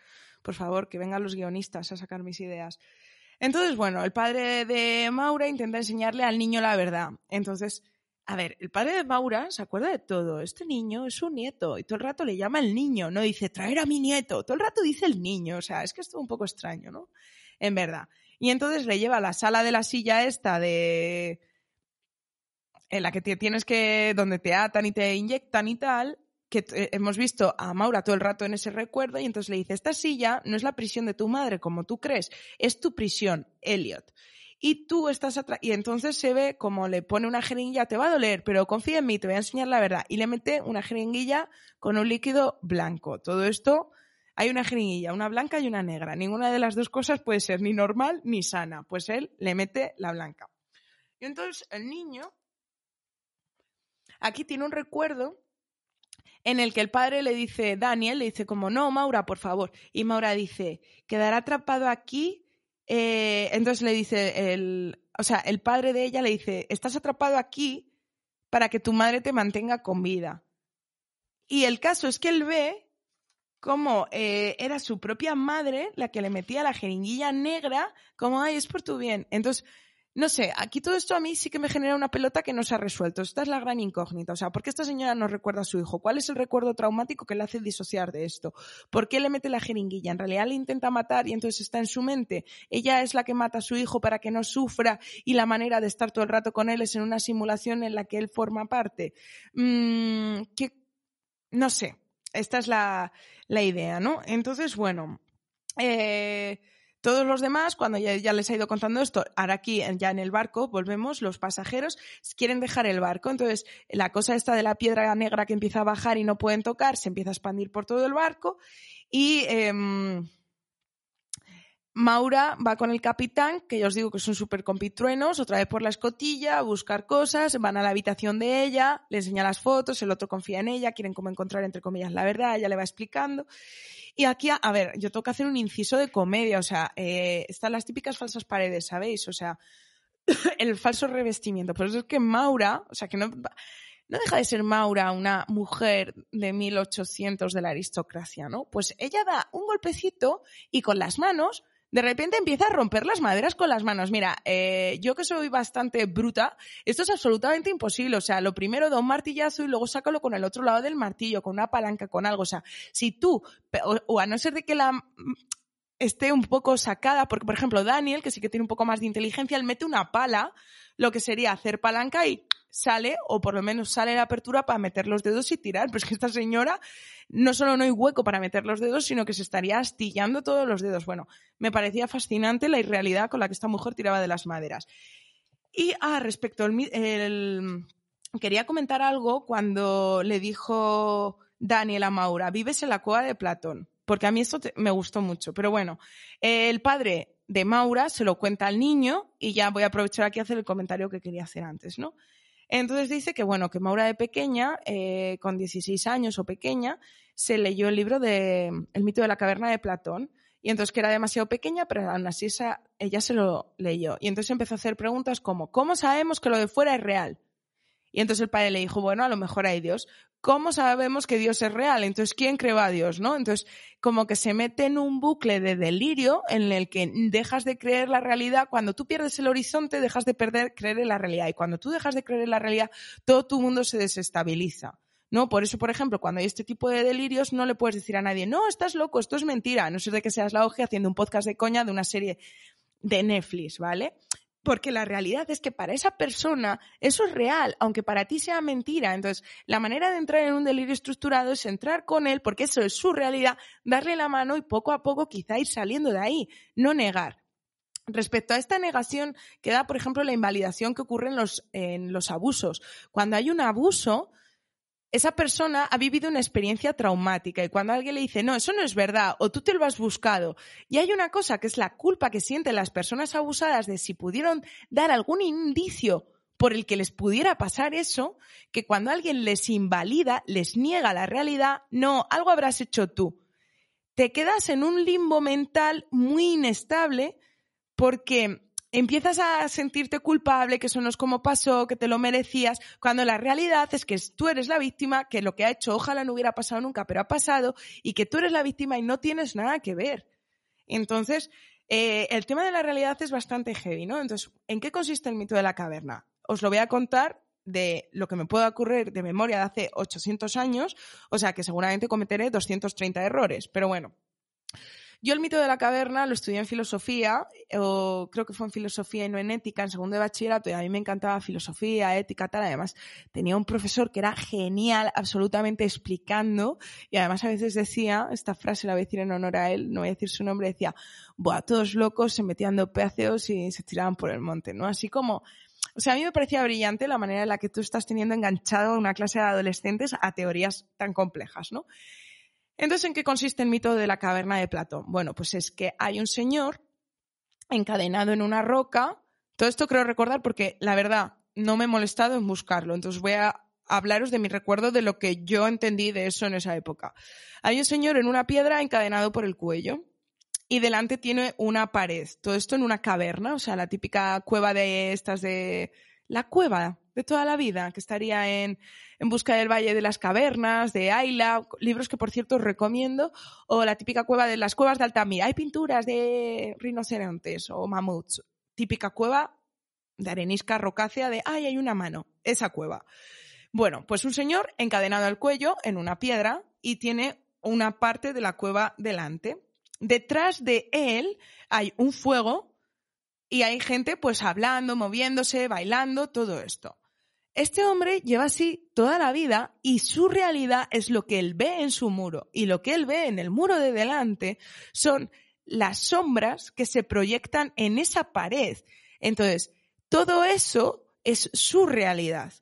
Por favor, que vengan los guionistas a sacar mis ideas. Entonces, bueno, el padre de Maura intenta enseñarle al niño la verdad. Entonces, a ver, el padre de Maura se acuerda de todo. Este niño es su nieto y todo el rato le llama el niño, no dice traer a mi nieto, todo el rato dice el niño. O sea, es que es todo un poco extraño, ¿no? En verdad. Y entonces le lleva a la sala de la silla esta de en la que tienes que, donde te atan y te inyectan y tal, que eh, hemos visto a Maura todo el rato en ese recuerdo y entonces le dice, esta silla no es la prisión de tu madre como tú crees, es tu prisión, Elliot. Y tú estás atrás, y entonces se ve como le pone una jeringuilla, te va a doler, pero confía en mí, te voy a enseñar la verdad. Y le mete una jeringuilla con un líquido blanco. Todo esto, hay una jeringuilla, una blanca y una negra. Ninguna de las dos cosas puede ser ni normal ni sana. Pues él le mete la blanca. Y entonces el niño aquí tiene un recuerdo en el que el padre le dice, Daniel, le dice como, no, Maura, por favor. Y Maura dice, quedará atrapado aquí. Eh, entonces le dice, el, o sea, el padre de ella le dice, estás atrapado aquí para que tu madre te mantenga con vida. Y el caso es que él ve como eh, era su propia madre la que le metía la jeringuilla negra, como, ay, es por tu bien. Entonces, no sé, aquí todo esto a mí sí que me genera una pelota que no se ha resuelto. Esta es la gran incógnita. O sea, ¿por qué esta señora no recuerda a su hijo? ¿Cuál es el recuerdo traumático que le hace disociar de esto? ¿Por qué le mete la jeringuilla? ¿En realidad le intenta matar y entonces está en su mente? Ella es la que mata a su hijo para que no sufra y la manera de estar todo el rato con él es en una simulación en la que él forma parte. Mm, no sé. Esta es la, la idea, ¿no? Entonces, bueno. Eh, todos los demás, cuando ya, les ha ido contando esto, ahora aquí ya en el barco, volvemos, los pasajeros quieren dejar el barco. Entonces, la cosa esta de la piedra negra que empieza a bajar y no pueden tocar, se empieza a expandir por todo el barco. Y em, Maura va con el capitán, que ya os digo que son súper compitruenos, otra vez por la escotilla, a buscar cosas, van a la habitación de ella, le enseña las fotos, el otro confía en ella, quieren como encontrar entre comillas la verdad, ella le va explicando. Y aquí, a, ver, yo tengo que hacer un inciso de comedia, o sea, eh, están las típicas falsas paredes, ¿sabéis? O sea, el falso revestimiento. Por eso es que Maura, o sea, que no, no deja de ser Maura una mujer de 1800 de la aristocracia, ¿no? Pues ella da un golpecito y con las manos de repente empieza a romper las maderas con las manos. Mira, eh, yo que soy bastante bruta, esto es absolutamente imposible. O sea, lo primero da un martillazo y luego sácalo con el otro lado del martillo, con una palanca, con algo. O sea, si tú, o, a no ser de que la mm, esté un poco sacada, porque por ejemplo Daniel, que sí que tiene un poco más de inteligencia, él mete una pala, lo que sería hacer palanca y sale, o por lo menos sale la apertura para meter los dedos y tirar. Pero es que esta señora no solo no hay hueco para meter los dedos, sino que se estaría astillando todos los dedos. Bueno, me parecía fascinante la irrealidad con la que esta mujer tiraba de las maderas. Y ah, respecto al quería comentar algo cuando le dijo Daniel a Maura, vives en la cueva de Platón, porque a mí esto me gustó mucho. Pero bueno, el padre de Maura se lo cuenta al niño y ya voy a aprovechar aquí a hacer el comentario que quería hacer antes, ¿no? Entonces dice que, bueno, que Maura de pequeña, eh, con 16 años o pequeña, se leyó el libro de El mito de la caverna de Platón. Y entonces que era demasiado pequeña, pero aún así ella se lo leyó. Y entonces empezó a hacer preguntas como, ¿cómo sabemos que lo de fuera es real? Y entonces el padre le dijo, bueno, a lo mejor hay Dios. ¿cómo sabemos que Dios es real? Entonces, ¿quién creó a Dios? ¿No? Entonces, como que se mete en un bucle de delirio en el que dejas de creer la realidad. Cuando tú pierdes el horizonte, dejas de perder creer en la realidad. Y cuando tú dejas de creer en la realidad, todo tu mundo se desestabiliza. ¿no? Por eso, por ejemplo, cuando hay este tipo de delirios, no le puedes decir a nadie, no, estás loco, esto es mentira, no sé de que seas la hoja haciendo un podcast de coña de una serie de Netflix, ¿vale? Porque la realidad es que para esa persona eso es real, aunque para ti sea mentira. Entonces, la manera de entrar en un delirio estructurado es entrar con él, porque eso es su realidad, darle la mano y poco a poco quizá ir saliendo de ahí, no negar. Respecto a esta negación, queda, por ejemplo, la invalidación que ocurre en los, en los abusos. Cuando hay un abuso, esa persona ha vivido una experiencia traumática y cuando alguien le dice, no, eso no es verdad, o tú te lo has buscado, y hay una cosa que es la culpa que sienten las personas abusadas de si pudieron dar algún indicio por el que les pudiera pasar eso, que cuando alguien les invalida, les niega la realidad, no, algo habrás hecho tú. Te quedas en un limbo mental muy inestable porque empiezas a sentirte culpable, que eso no es como pasó, que te lo merecías, cuando la realidad es que tú eres la víctima, que lo que ha hecho ojalá no hubiera pasado nunca, pero ha pasado, y que tú eres la víctima y no tienes nada que ver. Entonces, eh, el tema de la realidad es bastante heavy, ¿no? Entonces, ¿en qué consiste el mito de la caverna? Os lo voy a contar de lo que me pueda ocurrir de memoria de hace 800 años, o sea que seguramente cometeré 230 errores, pero bueno. Yo el mito de la caverna lo estudié en filosofía, o creo que fue en filosofía y no en ética, en segundo de bachillerato, y a mí me encantaba filosofía, ética, tal. Además, tenía un profesor que era genial, absolutamente explicando, y además a veces decía, esta frase la voy a decir en honor a él, no voy a decir su nombre, decía, buah, todos locos se metían de pedaceos y se tiraban por el monte, ¿no? Así como o sea, a mí me parecía brillante la manera en la que tú estás teniendo enganchado a una clase de adolescentes a teorías tan complejas, ¿no? Entonces, ¿en qué consiste el mito de la caverna de Platón? Bueno, pues es que hay un señor encadenado en una roca. Todo esto creo recordar porque, la verdad, no me he molestado en buscarlo. Entonces voy a hablaros de mi recuerdo de lo que yo entendí de eso en esa época. Hay un señor en una piedra encadenado por el cuello y delante tiene una pared. Todo esto en una caverna, o sea, la típica cueva de estas de... La cueva de toda la vida, que estaría en, en Busca del Valle de las Cavernas, de Ayla, libros que por cierto os recomiendo, o la típica cueva de las cuevas de Altamira. Hay pinturas de rinocerontes o mamuts. Típica cueva de arenisca rocácea de, ay, hay una mano. Esa cueva. Bueno, pues un señor encadenado al cuello en una piedra y tiene una parte de la cueva delante detrás de él hay un fuego y hay gente pues hablando, moviéndose, bailando, todo esto. Este hombre lleva así toda la vida y su realidad es lo que él ve en su muro y lo que él ve en el muro de delante son las sombras que se proyectan en esa pared. Entonces, todo eso es su realidad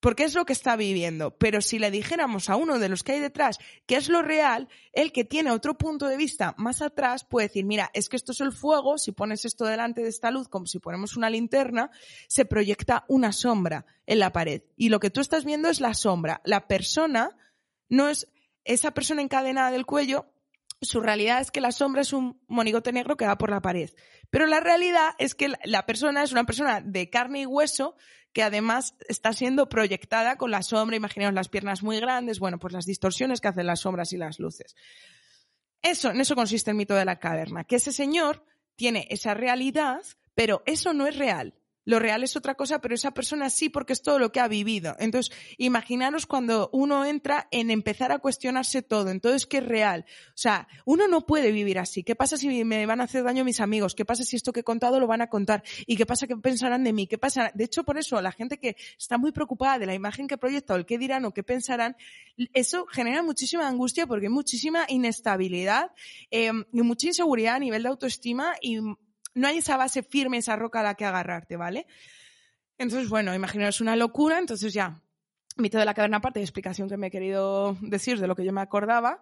porque es lo que está viviendo. Pero si le dijéramos a uno de los que hay detrás que es lo real, el que tiene otro punto de vista más atrás puede decir, mira, es que esto es el fuego, si pones esto delante de esta luz como si ponemos una linterna, se proyecta una sombra en la pared. Y lo que tú estás viendo es la sombra. La persona no es esa persona encadenada del cuello, su realidad es que la sombra es un monigote negro que va por la pared. Pero la realidad es que la persona es una persona de carne y hueso que además está siendo proyectada con la sombra, imaginaos las piernas muy grandes, bueno, pues las distorsiones que hacen las sombras y las luces. Eso, en eso consiste el mito de la caverna, que ese señor tiene esa realidad, pero eso no es real. Lo real es otra cosa, pero esa persona sí porque es todo lo que ha vivido. Entonces, imaginaros cuando uno entra en empezar a cuestionarse todo. Entonces, ¿qué es real? O sea, uno no puede vivir así. ¿Qué pasa si me van a hacer daño mis amigos? ¿Qué pasa si esto que he contado lo van a contar? ¿Y qué pasa que pensarán de mí? ¿Qué pasa? De hecho, por eso, la gente que está muy preocupada de la imagen que proyecta o el qué dirán o qué pensarán, eso genera muchísima angustia porque hay muchísima inestabilidad eh, y mucha inseguridad a nivel de autoestima y no hay esa base firme, esa roca a la que agarrarte, ¿vale? Entonces, bueno, imaginaros una locura, entonces ya, mito de la caverna aparte de explicación que me he querido decir de lo que yo me acordaba,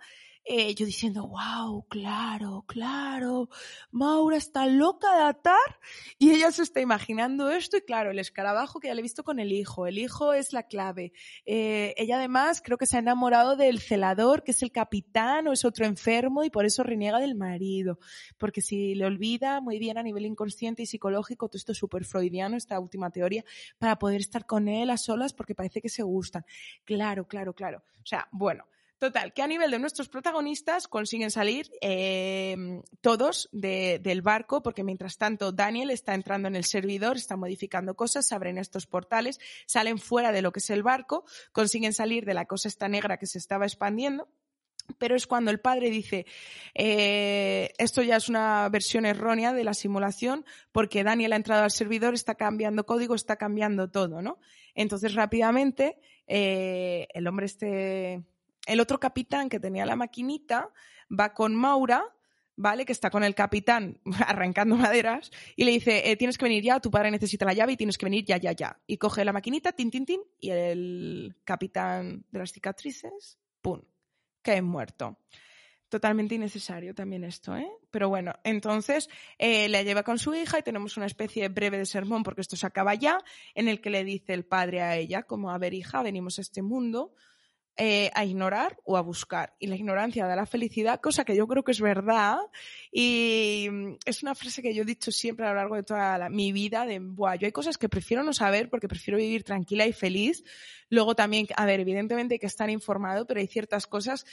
eh, yo diciendo, wow, claro, claro, Maura está loca de atar y ella se está imaginando esto y claro, el escarabajo que ya le he visto con el hijo, el hijo es la clave. Eh, ella además creo que se ha enamorado del celador, que es el capitán o es otro enfermo y por eso reniega del marido, porque si le olvida muy bien a nivel inconsciente y psicológico, todo esto es súper freudiano, esta última teoría, para poder estar con él a solas porque parece que se gustan. Claro, claro, claro. O sea, bueno, Total, que a nivel de nuestros protagonistas consiguen salir eh, todos del barco, porque mientras tanto Daniel está entrando en el servidor, está modificando cosas, se abren estos portales, salen fuera de lo que es el barco, consiguen salir de la cosa esta negra que se estaba expandiendo. Pero es cuando el padre dice, eh, esto ya es una versión errónea de la simulación, porque Daniel ha entrado al servidor, está cambiando código, está cambiando todo, ¿no? Entonces rápidamente eh, el hombre este el otro capitán que tenía la maquinita va con Maura, ¿vale? Que está con el capitán arrancando maderas y le dice, eh, tienes que venir ya, tu padre necesita la llave y tienes que venir ya, ya, ya. Y coge la maquinita, tin, tin, tin, y el capitán de las cicatrices, ¡pum!, cae muerto. Totalmente innecesario también esto, ¿eh? Pero bueno, entonces eh, le lleva con su hija y tenemos una especie breve de sermón, porque esto se acaba ya, en el que le dice el padre a ella, como, a ver hija, venimos a este mundo, eh, a ignorar o a buscar. Y la ignorancia da la felicidad, cosa que yo creo que es verdad. Y mm, es una frase que yo he dicho siempre a lo largo de toda mi vida, de, Buah, yo hay cosas que prefiero no saber porque prefiero vivir tranquila y feliz. Luego también, a ver, evidentemente que estar informado, pero hay ciertas cosas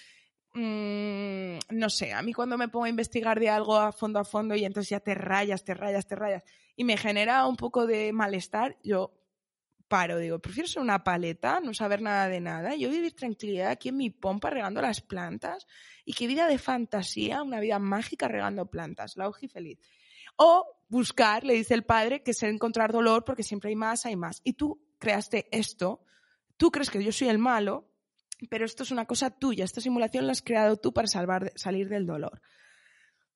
mmm, no sé, a mí cuando me pongo a investigar de algo a fondo a fondo y entonces ya te rayas, te rayas, te rayas y me genera un poco de malestar, yo paro, digo, prefiero ser una paleta, no saber nada de nada, yo vivir tranquilidad aquí en mi pompa regando las plantas y qué vida de fantasía, una vida mágica regando plantas, la hoja feliz. O buscar, le dice el padre, que es encontrar dolor porque siempre hay más, hay más. Y tú creaste esto, tú crees que yo soy el malo, pero esto es una cosa tuya, esta simulación la has creado tú para salvar, salir del dolor.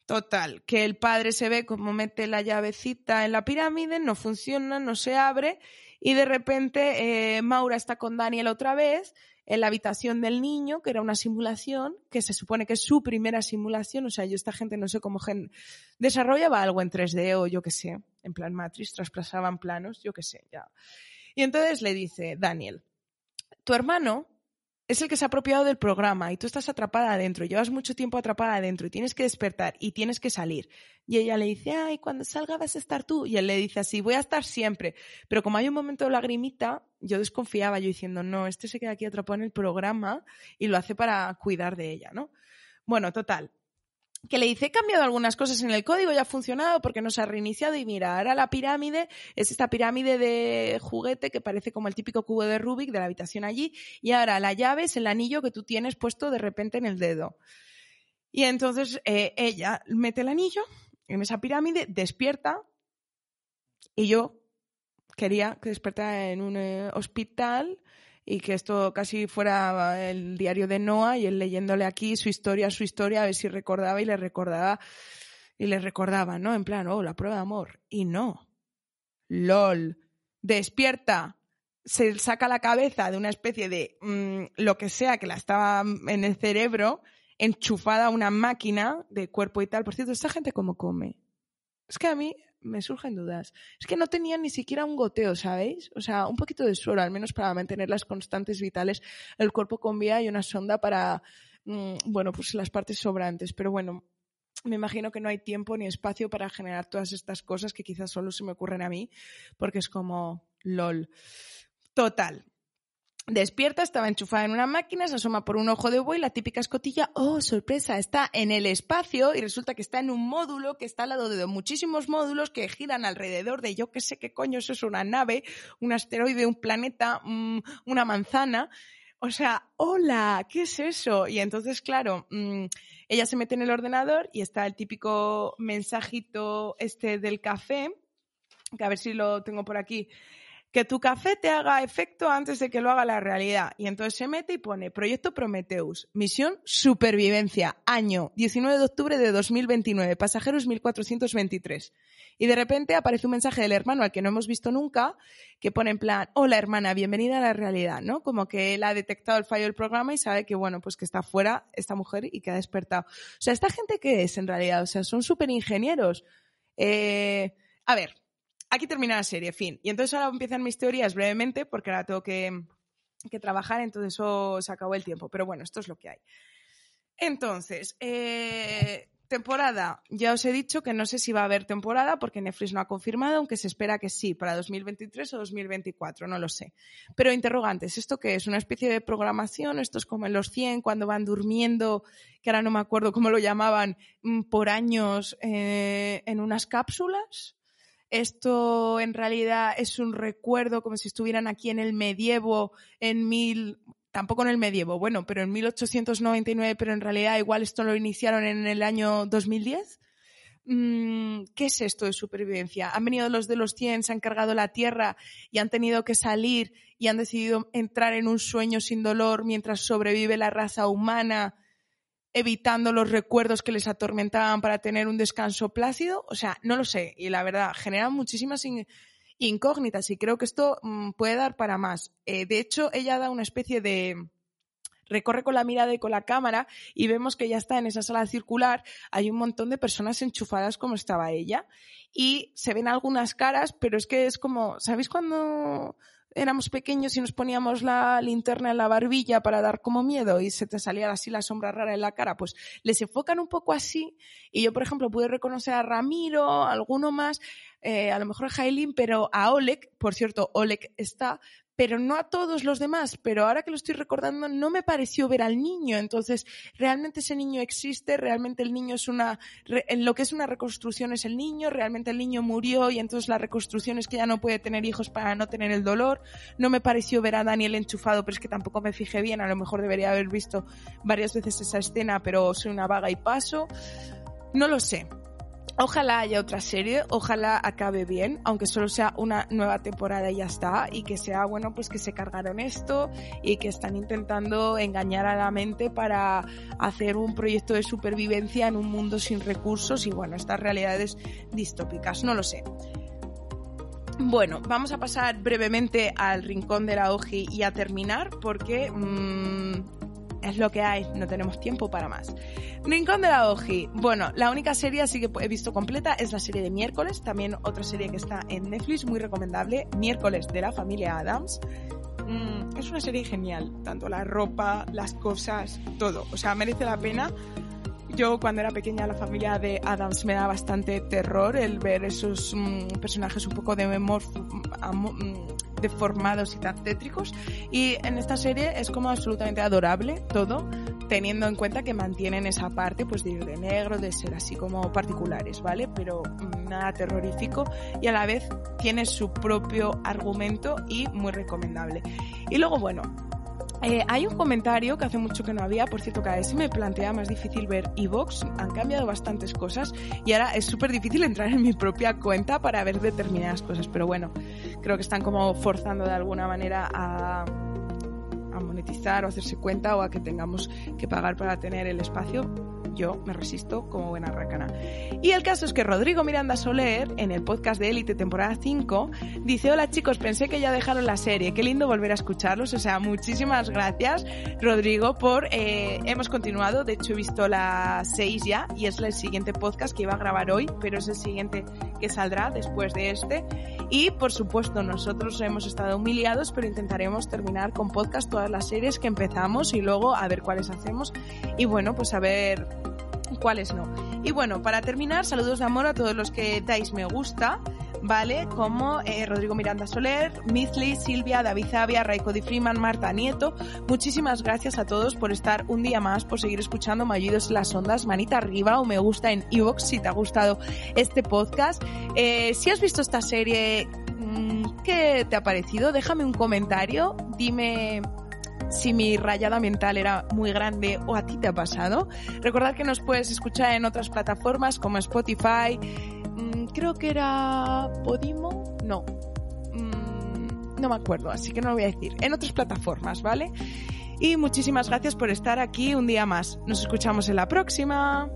Total, que el padre se ve como mete la llavecita en la pirámide, no funciona, no se abre y de repente eh, Maura está con Daniel otra vez en la habitación del niño, que era una simulación, que se supone que es su primera simulación, o sea, yo esta gente no sé cómo gen... desarrollaba algo en 3D o yo qué sé, en plan Matrix, trasplazaban planos, yo qué sé, ya. Y entonces le dice Daniel, tu hermano es el que se ha apropiado del programa y tú estás atrapada adentro, llevas mucho tiempo atrapada adentro y tienes que despertar y tienes que salir. Y ella le dice, ay, cuando salga vas a estar tú. Y él le dice así, voy a estar siempre. Pero como hay un momento de lagrimita, yo desconfiaba, yo diciendo, no, este se queda aquí atrapado en el programa y lo hace para cuidar de ella, ¿no? Bueno, total, que le dice, he cambiado algunas cosas en el código, ya ha funcionado porque nos ha reiniciado y mira, ahora la pirámide es esta pirámide de juguete que parece como el típico cubo de Rubik de la habitación allí y ahora la llave es el anillo que tú tienes puesto de repente en el dedo. Y entonces eh, ella mete el anillo en esa pirámide, despierta y yo quería que despertara en un eh, hospital y que esto casi fuera el diario de Noah y él leyéndole aquí su historia, su historia, a ver si recordaba y le recordaba y le recordaba, ¿no? En plan, oh, la prueba de amor. Y no. LOL. Despierta. Se saca la cabeza de una especie de mm, lo que sea que la estaba en el cerebro, enchufada a una máquina de cuerpo y tal. Por cierto, ¿esta gente cómo come? Es que a mí me surgen dudas. Es que no tenían ni siquiera un goteo, ¿sabéis? O sea, un poquito de suero, al menos para mantener las constantes vitales, el cuerpo con vía y una sonda para, mm, bueno, pues las partes sobrantes. Pero bueno, me imagino que no hay tiempo ni espacio para generar todas estas cosas que quizás solo se me ocurren a mí, porque es como LOL. Total. Despierta, estaba enchufada en una máquina, se asoma por un ojo de buey, la típica escotilla, oh, sorpresa, está en el espacio y resulta que está en un módulo que está al lado de muchísimos módulos que giran alrededor de yo qué sé qué coño es eso, una nave, un asteroide, un planeta, mm, una manzana. O sea, hola, ¿qué es eso? Y entonces, claro, mm, ella se mete en el ordenador y está el típico mensajito este del café, que a ver si lo tengo por aquí, que tu café te haga efecto antes de que lo haga la realidad. Y entonces se mete y pone Proyecto Prometheus, misión supervivencia, año 19 de octubre de 2029, pasajeros 1423. Y de repente aparece un mensaje del hermano al que no hemos visto nunca, que pone en plan, hola hermana, bienvenida a la realidad, ¿no? Como que él ha detectado el fallo del programa y sabe que, bueno, pues que está fuera esta mujer y que ha despertado. O sea, ¿esta gente qué es en realidad? O sea, son súper ingenieros. Eh, a ver, aquí termina la serie, fin. Y entonces ahora empiezan mis teorías brevemente, porque ahora tengo que, trabajar, entonces eso se acabó el tiempo. Pero bueno, esto es lo que hay. Entonces, eh, temporada. Ya os he dicho que no sé si va a haber temporada porque Netflix no ha confirmado, aunque se espera que sí, para 2023 o 2024, no lo sé. Pero interrogantes, ¿esto qué es? ¿Una especie de programación? ¿Esto es como en los 100 cuando van durmiendo, que ahora no me acuerdo cómo lo llamaban, mm, por años eh, en unas cápsulas? Esto en realidad es un recuerdo como si estuvieran aquí en el medievo, en mil, tampoco en el medievo, bueno, pero en 1899, pero en realidad igual esto lo iniciaron en el año 2010. Mm, ¿Qué es esto de supervivencia? Han venido los de los 100, se han cargado la tierra y han tenido que salir y han decidido entrar en un sueño sin dolor mientras sobrevive la raza humana evitando los recuerdos que les atormentaban para tener un descanso plácido. O sea, no lo sé. Y la verdad, genera muchísimas incógnitas y creo que esto mm, puede dar para más. Eh, de hecho, ella da una especie de recorre con la mirada y con la cámara y vemos que ya está en esa sala circular. Hay un montón de personas enchufadas como estaba ella y se ven algunas caras, pero es que es como, ¿sabéis cuando éramos pequeños y nos poníamos la linterna en la barbilla para dar como miedo y se te salía así la sombra rara en la cara, pues les enfocan un poco así. Y yo, por ejemplo, pude reconocer a Ramiro, alguno más, eh, a lo mejor a Jailin, pero a Oleg, por cierto, Oleg está, pero no a todos los demás. Pero ahora que lo estoy recordando, no me pareció ver al niño. Entonces, realmente ese niño existe, realmente el niño es una, en lo que es una reconstrucción es el niño, realmente el niño murió y entonces la reconstrucción es que ya no puede tener hijos para no tener el dolor. No me pareció ver a Daniel enchufado, pero es que tampoco me fijé bien. A lo mejor debería haber visto varias veces esa escena, pero soy una vaga y paso. No lo sé. Ojalá haya otra serie, ojalá acabe bien, aunque solo sea una nueva temporada y ya está, y que sea bueno, pues que se cargaron esto y que están intentando engañar a la mente para hacer un proyecto de supervivencia en un mundo sin recursos y bueno, estas realidades distópicas, no lo sé. Bueno, vamos a pasar brevemente al rincón de la Oji y a terminar porque mmm, es lo que hay, no tenemos tiempo para más. Rincón de la Oji. Bueno, la única serie así que he visto completa es la serie de miércoles, también otra serie que está en Netflix, muy recomendable, miércoles de la familia Adams. Mm, es una serie genial, tanto la ropa, las cosas, todo. O sea, merece la pena. Yo cuando era pequeña la familia de Adams me da bastante terror el ver esos mm, personajes un poco de memor deformados y tan tétricos. Y en esta serie es como absolutamente adorable todo, teniendo en cuenta que mantienen esa parte pues de ir de negro, de ser así como particulares, ¿vale? Pero nada terrorífico y a la vez tiene su propio argumento y muy recomendable. Y luego, bueno, eh, hay un comentario que hace mucho que no había, por cierto, cada vez se me plantea más difícil ver Evox, han cambiado bastantes cosas y ahora es súper difícil entrar en mi propia cuenta para ver determinadas cosas, pero bueno, creo que están como forzando de alguna manera a, a monetizar o hacerse cuenta o a que tengamos que pagar para tener el espacio yo me resisto como buena racana. Y el caso es que Rodrigo Miranda Soler, en el podcast de Élite temporada 5, dice, hola chicos, pensé que ya dejaron la serie, qué lindo volver a escucharlos, o sea, muchísimas gracias Rodrigo por, eh, hemos continuado, de hecho he visto la 6 ya y es el siguiente podcast que iba a grabar hoy, pero es el siguiente que saldrá después de este. Y por supuesto, nosotros hemos estado humiliados, pero intentaremos terminar con podcast todas las series que empezamos y luego a ver cuáles hacemos. Y bueno, pues a ver cuáles no. Y bueno, para terminar, saludos de amor a todos los que dais me gusta, ¿vale? Como eh, Rodrigo Miranda Soler, Mizli, Silvia, David Zavia, Raiko Di Freeman, Marta Nieto. Muchísimas gracias a todos por estar un día más, por seguir escuchando Mallidos las Ondas, manita arriba o me gusta en Evox si te ha gustado este podcast. Eh, si has visto esta serie, mm, ¿qué te ha parecido? Déjame un comentario, dime si mi rayada mental era muy grande o a ti te ha pasado. Recordad que nos puedes escuchar en otras plataformas como Spotify, mm, creo que era Podimo, no, mm, no me acuerdo, así que no lo voy a decir, en otras plataformas, ¿vale? Y muchísimas gracias por estar aquí un día más. Nos escuchamos en la próxima.